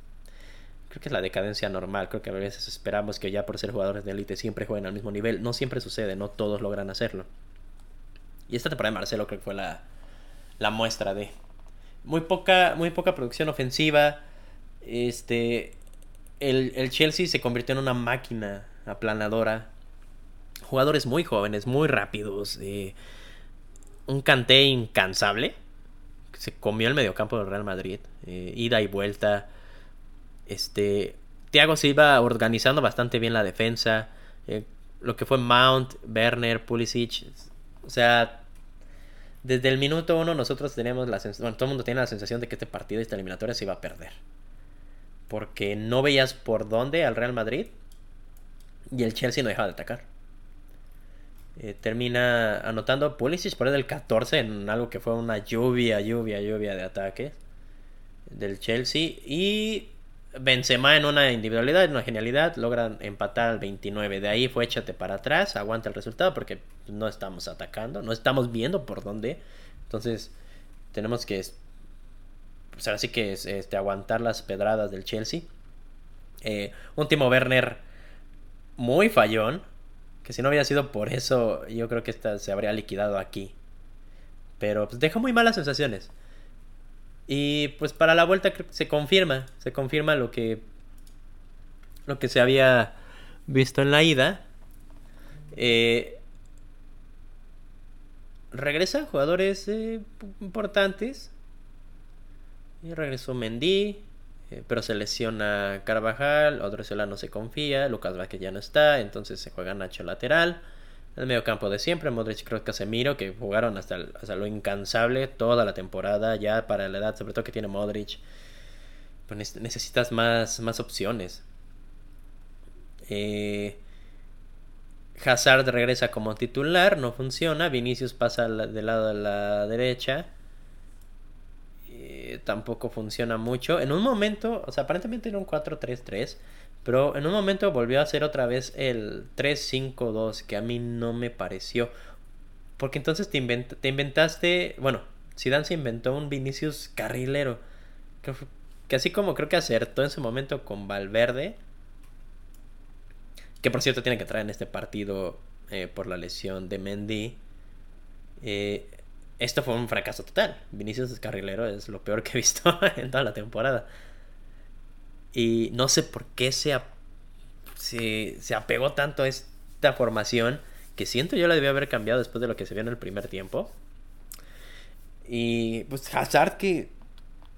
creo que es la decadencia normal. Creo que a veces esperamos que ya por ser jugadores de élite siempre jueguen al mismo nivel. No siempre sucede, no todos logran hacerlo. Y esta temporada de Marcelo creo que fue la, la muestra de muy poca, muy poca producción ofensiva. Este, el, Chelsea se convirtió en una máquina aplanadora. Jugadores muy jóvenes, muy rápidos. Un canté incansable. Se comió el mediocampo del Real Madrid. Eh, ida y vuelta. Este. Thiago se iba organizando bastante bien la defensa. Eh, lo que fue Mount, Werner, Pulisic. O sea, desde el minuto uno nosotros teníamos la sensación, bueno, todo el mundo tenía la sensación de que este partido, esta eliminatoria se iba a perder. Porque no veías por dónde al Real Madrid y el Chelsea no dejaba de atacar. Eh, termina anotando Pulisic por el 14 en algo que fue una lluvia, lluvia, lluvia de ataques del Chelsea. Y Benzema en una individualidad, en una genialidad, logran empatar al 29. De ahí fue échate para atrás, aguanta el resultado porque no estamos atacando, no estamos viendo por dónde. Entonces, tenemos que pues ahora sí que es, este, aguantar las pedradas del Chelsea. Eh, un Timo Werner muy fallón, que si no hubiera sido por eso, yo creo que esta se habría liquidado aquí. Pero pues deja muy malas sensaciones. Y pues para la vuelta se confirma, se confirma lo que lo que se había visto en la ida. Eh, regresan jugadores eh, importantes. Y regresó Mendy, eh, pero se lesiona Carvajal, Odriozola no se confía, Lucas Vázquez ya no está, entonces se juega Nacho lateral. El medio campo de siempre, Modric, Kroos, Casemiro, que jugaron hasta, hasta, lo incansable toda la temporada, ya para la edad, sobre todo que tiene Modric. Pues necesitas más, más opciones. Eh, Hazard regresa como titular, no funciona. Vinicius pasa del lado de la derecha. Tampoco funciona mucho. En un momento, o sea, aparentemente era un 4-3-3. Pero en un momento volvió a hacer otra vez el 3-5-2, que a mí no me pareció. Porque entonces te, te inventaste. Bueno, Zidane se inventó un Vinicius carrilero. Que, que así como creo que acertó en su momento con Valverde que por cierto tiene que traer en este partido eh, por la lesión de Mendy. Eh, esto fue un fracaso total. Vinicius Descarrilero es lo peor que he visto en toda la temporada. Y no sé por qué se, se, apegó tanto a esta formación que siento yo la debía haber cambiado después de lo que se vio en el primer tiempo. Y pues Hazard que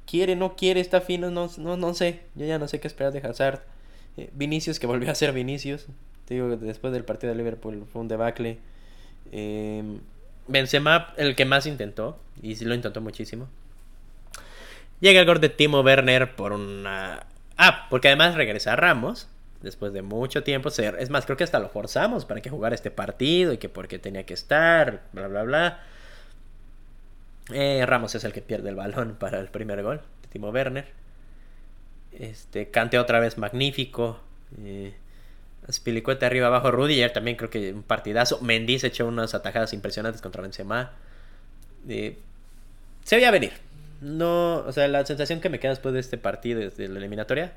quiere, no quiere, está fino, no, no, no sé. Yo ya no sé qué esperar de Hazard. Eh, Vinicius, que volvió a ser Vinicius. Te digo, después del partido de Liverpool fue un debacle. Eh, Benzema, el que más intentó, y sí lo intentó muchísimo. Llega el gol de Timo Werner por una... Ah, porque además regresa Ramos, después de mucho tiempo. Es más, creo que hasta lo forzamos para que jugara este partido y que porque tenía que estar, bla, bla, bla. Eh, Ramos es el que pierde el balón para el primer gol de Timo Werner. Este, Cante otra vez magnífico. Eh, Spilicueta arriba abajo. Rudiger también creo que un partidazo. Mendy se echó unas atajadas impresionantes contra Benzema. Eh, se veía venir. No, o sea, la sensación que me queda después de este partido, desde la eliminatoria,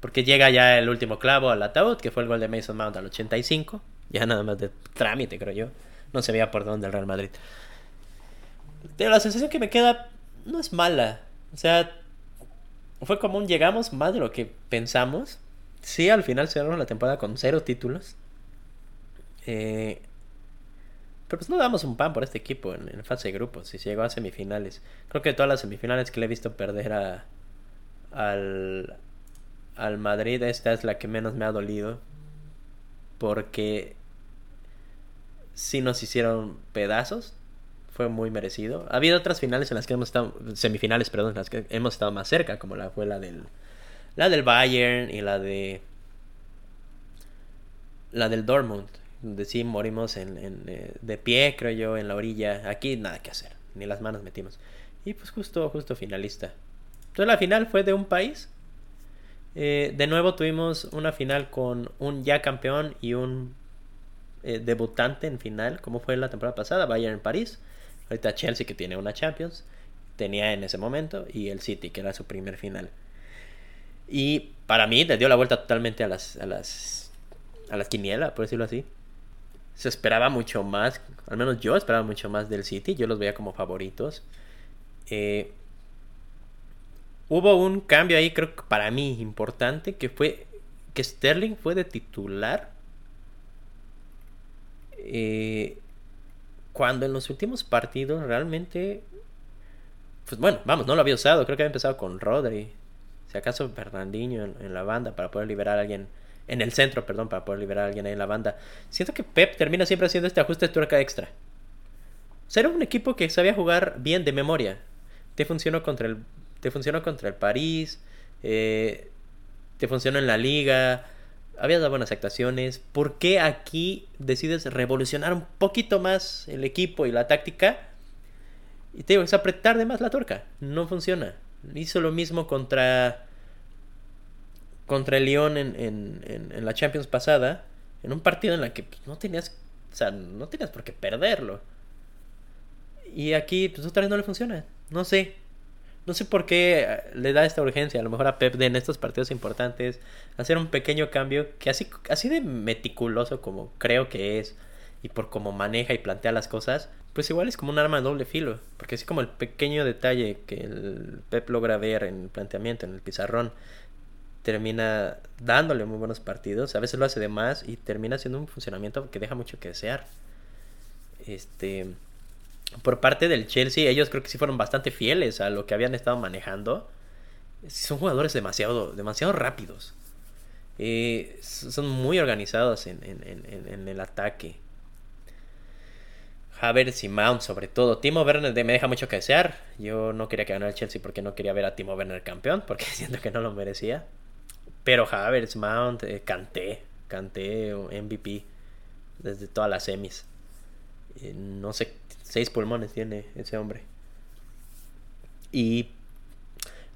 porque llega ya el último clavo al ataúd, que fue el gol de Mason Mount al 85. Ya nada más de trámite, creo yo. No se veía por dónde el Real Madrid. Pero la sensación que me queda no es mala. O sea, fue como un llegamos más de lo que pensamos. Sí, al final cerramos la temporada con cero títulos. Eh, pero pues no damos un pan por este equipo en, fase de grupos. Si llegó a semifinales. Creo que todas las semifinales que le he visto perder a, al, al Madrid, esta es la que menos me ha dolido. Porque si nos hicieron pedazos fue muy merecido. Ha habido otras finales en las que hemos estado, semifinales, perdón, en las que hemos estado más cerca, como la fue la del, la del Bayern y la de, la del Dortmund, donde sí morimos en, eh, de pie, creo yo, en la orilla. Aquí nada que hacer, ni las manos metimos. Y pues justo, justo finalista. Entonces la final fue de un país. Eh, de nuevo tuvimos una final con un ya campeón y un eh, debutante en final, como fue la temporada pasada, Bayern en París. Ahorita Chelsea que tiene una Champions, tenía en ese momento, y el City que era su primer final. Y para mí le dio la vuelta totalmente a las, a las, a las quinielas, por decirlo así. Se esperaba mucho más, al menos yo esperaba mucho más del City, yo los veía como favoritos. Eh, hubo un cambio ahí, creo que para mí importante, que fue que Sterling fue de titular. Eh, cuando en los últimos partidos realmente. Pues bueno, vamos, no lo había usado. Creo que había empezado con Rodri. Acaso Fernandinho en, la banda para poder liberar a alguien. En el centro, perdón, para poder liberar a alguien ahí en la banda. Siento que Pep termina siempre haciendo este ajuste de tuerca extra. Ser un equipo que sabía jugar bien de memoria. Te funcionó contra el, te funcionó contra el París. Eh, te funcionó en la liga habías dado buenas actuaciones. ¿Por qué aquí decides revolucionar un poquito más el equipo y la táctica? Y te digo, es apretar de más la tuerca. No funciona. Hizo lo mismo contra. Contra el Lyon en, en, en, la Champions pasada. En un partido en el que pues, no tenías. O sea, no tenías por qué perderlo. Y aquí, pues otra vez no le funciona. No sé. No sé por qué eh, le da esta urgencia, a lo mejor a Pep de en estos partidos importantes, hacer un pequeño cambio que así, así de meticuloso como creo que es, y por cómo maneja y plantea las cosas, pues igual es como un arma de doble filo, porque así como el pequeño detalle que el Pep logra ver en el planteamiento, en el pizarrón, termina dándole muy buenos partidos, a veces lo hace de más y termina siendo un funcionamiento que deja mucho que desear. Este, por parte del Chelsea, ellos creo que sí fueron bastante fieles a lo que habían estado manejando. Son jugadores demasiado, demasiado rápidos. Eh, son muy organizados en, en, el ataque. Havertz y Mount sobre todo. Timo Werner me deja mucho que desear. Yo no quería que ganara el Chelsea porque no quería ver a Timo Werner campeón, porque siento que no lo merecía. Pero Havertz, Mount, eh, canté, canté MVP desde todas las semis. Eh, no sé, seis pulmones tiene ese hombre. Y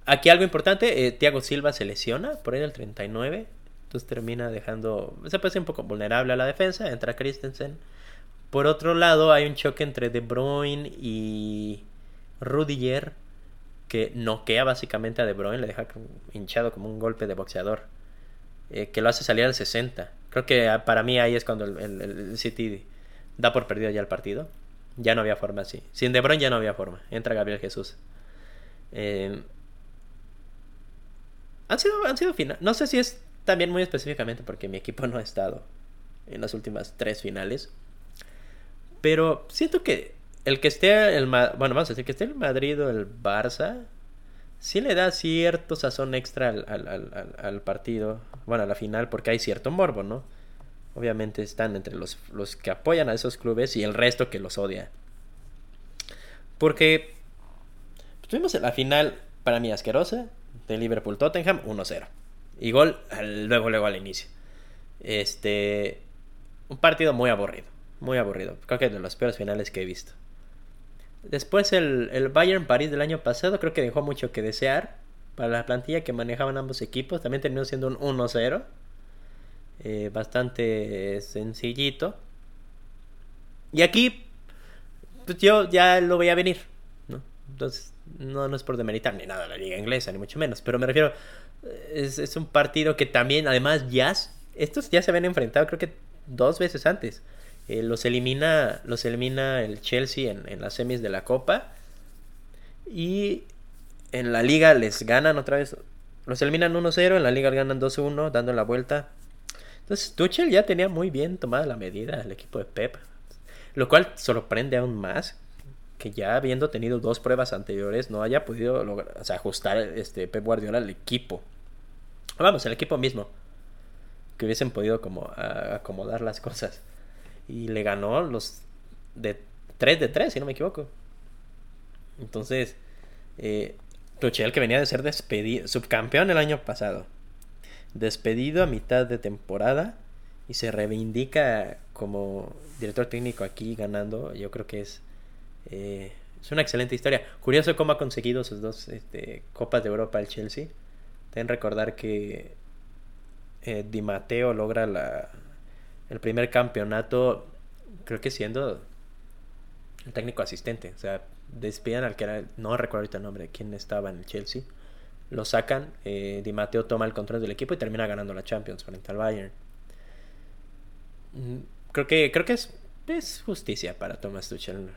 aquí algo importante, eh, Thiago Silva se lesiona por ahí del 39. Entonces termina dejando, se ser un poco vulnerable a la defensa, entra Christensen. Por otro lado, hay un choque entre De Bruyne y Rudiger que noquea básicamente a De Bruyne, le deja hinchado como un golpe de boxeador, eh, que lo hace salir al 60. Creo que ah, para mí ahí es cuando el, City da por perdido ya el partido. Ya no había forma así. Sin De Bruyne ya no había forma. Entra Gabriel Jesús. Eh, han sido, han sido. No sé si es también muy específicamente porque mi equipo no ha estado en las últimas tres finales. Pero siento que el que esté el bueno, decir que esté el Madrid o el Barça, sí le da cierto sazón extra al, partido, bueno, a la final, porque hay cierto morbo, ¿no? Obviamente están entre los, los que apoyan a esos clubes y el resto que los odia. Porque tuvimos la final, para mí asquerosa, de Liverpool-Tottenham 1-0. Y gol luego, luego al inicio. Este. Un partido muy aburrido. Muy aburrido. Creo que de los peores finales que he visto. Después el, el Bayern París del año pasado creo que dejó mucho que desear. Para la plantilla que manejaban ambos equipos. También terminó siendo un 1-0. Eh, bastante sencillito. Y aquí, pues yo ya lo veía venir. ¿no? Entonces, no, no es por demeritar ni nada la liga inglesa, ni mucho menos. Pero me refiero, es, es un partido que también, además, ya, estos ya se habían enfrentado creo que dos veces antes. Eh, los, elimina, los elimina el Chelsea en, las semis de la Copa. Y en la liga les ganan otra vez. Los eliminan 1-0, en la liga ganan 2-1, dando la vuelta. Entonces Tuchel ya tenía muy bien tomada la medida el equipo de Pep. Lo cual sorprende aún más que ya habiendo tenido dos pruebas anteriores no haya podido lograr, ajustar este Pep Guardiola al equipo. Vamos, el equipo mismo. Que hubiesen podido como acomodar las cosas y le ganó los de 3 de 3, si no me equivoco. Entonces, eh, Tuchel que venía de ser despedido, subcampeón el año pasado, despedido a mitad de temporada y se reivindica como director técnico aquí ganando, yo creo que es, eh, es una excelente historia. Curioso cómo ha conseguido sus dos este, Copas de Europa el Chelsea. Ten recordar que eh, Di Matteo logra la, el primer campeonato, creo que siendo el técnico asistente. O sea, despiden al que era, no recuerdo ahorita el nombre, quién estaba en el Chelsea. Lo sacan, eh, Di Matteo toma el control del equipo y termina ganando la Champions frente al Bayern. Mm, creo que, creo que es, es justicia para Thomas Tuchel.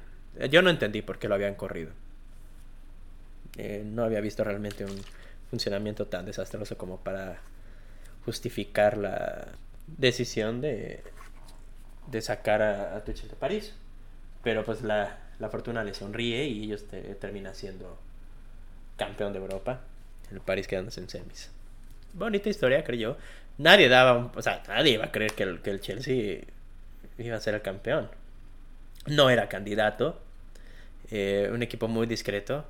Yo no entendí por qué lo habían corrido. Eh, no había visto realmente un funcionamiento tan desastroso como para justificar la decisión de, de sacar a, a Tuchel de París. Pero pues la, la fortuna le sonríe y ellos te, terminan siendo campeón de Europa. El París quedándose en semis. Bonita historia, creo yo. Nadie daba, o sea, nadie iba a creer que el, que el Chelsea iba a ser el campeón. No era candidato. Eh, un equipo muy discreto.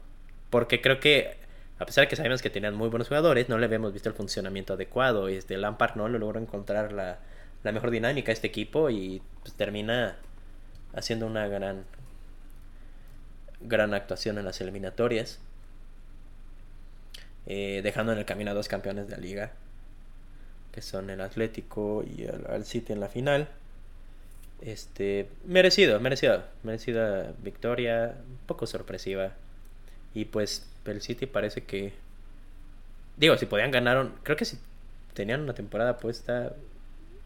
Porque creo que, a pesar de que sabemos que tenían muy buenos jugadores, no le habíamos visto el funcionamiento adecuado. Este Lampard no lo logró encontrar la, la mejor dinámica a este equipo y pues, termina haciendo una gran gran actuación en las eliminatorias eh, dejando en el camino a dos campeones de la liga que son el Atlético y el, City en la final este merecido merecido merecida victoria un poco sorpresiva y pues el City parece que digo si podían ganar creo que si tenían una temporada puesta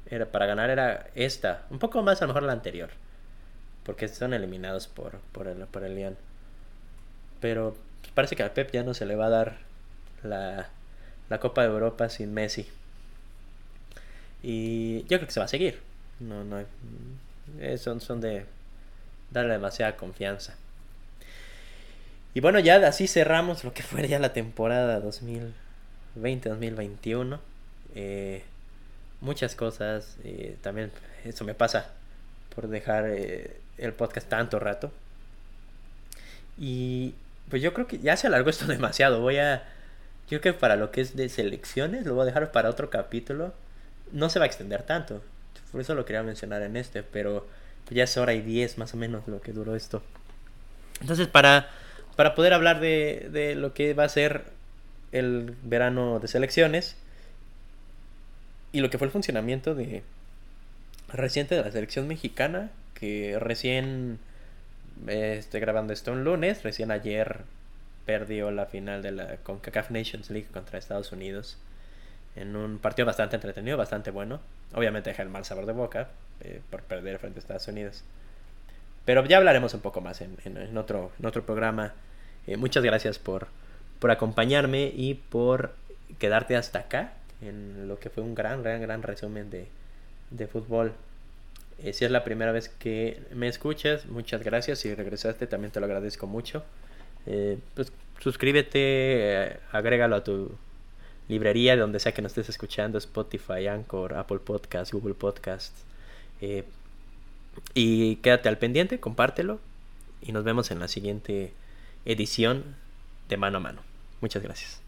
era para ganar era esta, un poco más a lo mejor la anterior. porque son eliminados por, por, el, por el Lyon. Pero parece que a Pep ya no se le va a dar la, la Copa de Europa sin Messi. Y yo creo que se va a seguir. No, no, eh, son, son de darle demasiada confianza. Y bueno, ya así cerramos lo que fue ya la temporada 2020-2021. Eh, muchas cosas. Eh, también eso me pasa por dejar eh, el podcast tanto rato. Y pues yo creo que ya se alargó esto demasiado. Voy a... Yo creo que para lo que es de selecciones lo voy a dejar para otro capítulo. No se va a extender tanto. Por eso lo quería mencionar en este. Pero ya es hora y diez más o menos lo que duró esto. Entonces para para poder hablar de, lo que va a ser el verano de selecciones y lo que fue el funcionamiento de reciente de la selección mexicana que recién estoy grabando esto un lunes recién ayer perdió la final de la CONCACAF Nations League contra Estados Unidos en un partido bastante entretenido bastante bueno. Obviamente deja el mal sabor de boca eh, por perder frente a Estados Unidos pero ya hablaremos un poco más en, otro, otro programa. Eh, muchas gracias por, por acompañarme y por quedarte hasta acá en lo que fue un gran, gran, gran resumen de, de fútbol. Eh, si es la primera vez que me escuchas, muchas gracias. Si regresaste, también te lo agradezco mucho. Eh, pues suscríbete, agrégalo a tu librería, donde sea que nos estés escuchando, Spotify, Anchor, Apple Podcasts, Google Podcasts. Y quédate al pendiente, compártelo y nos vemos en la siguiente edición de mano a mano. Muchas gracias.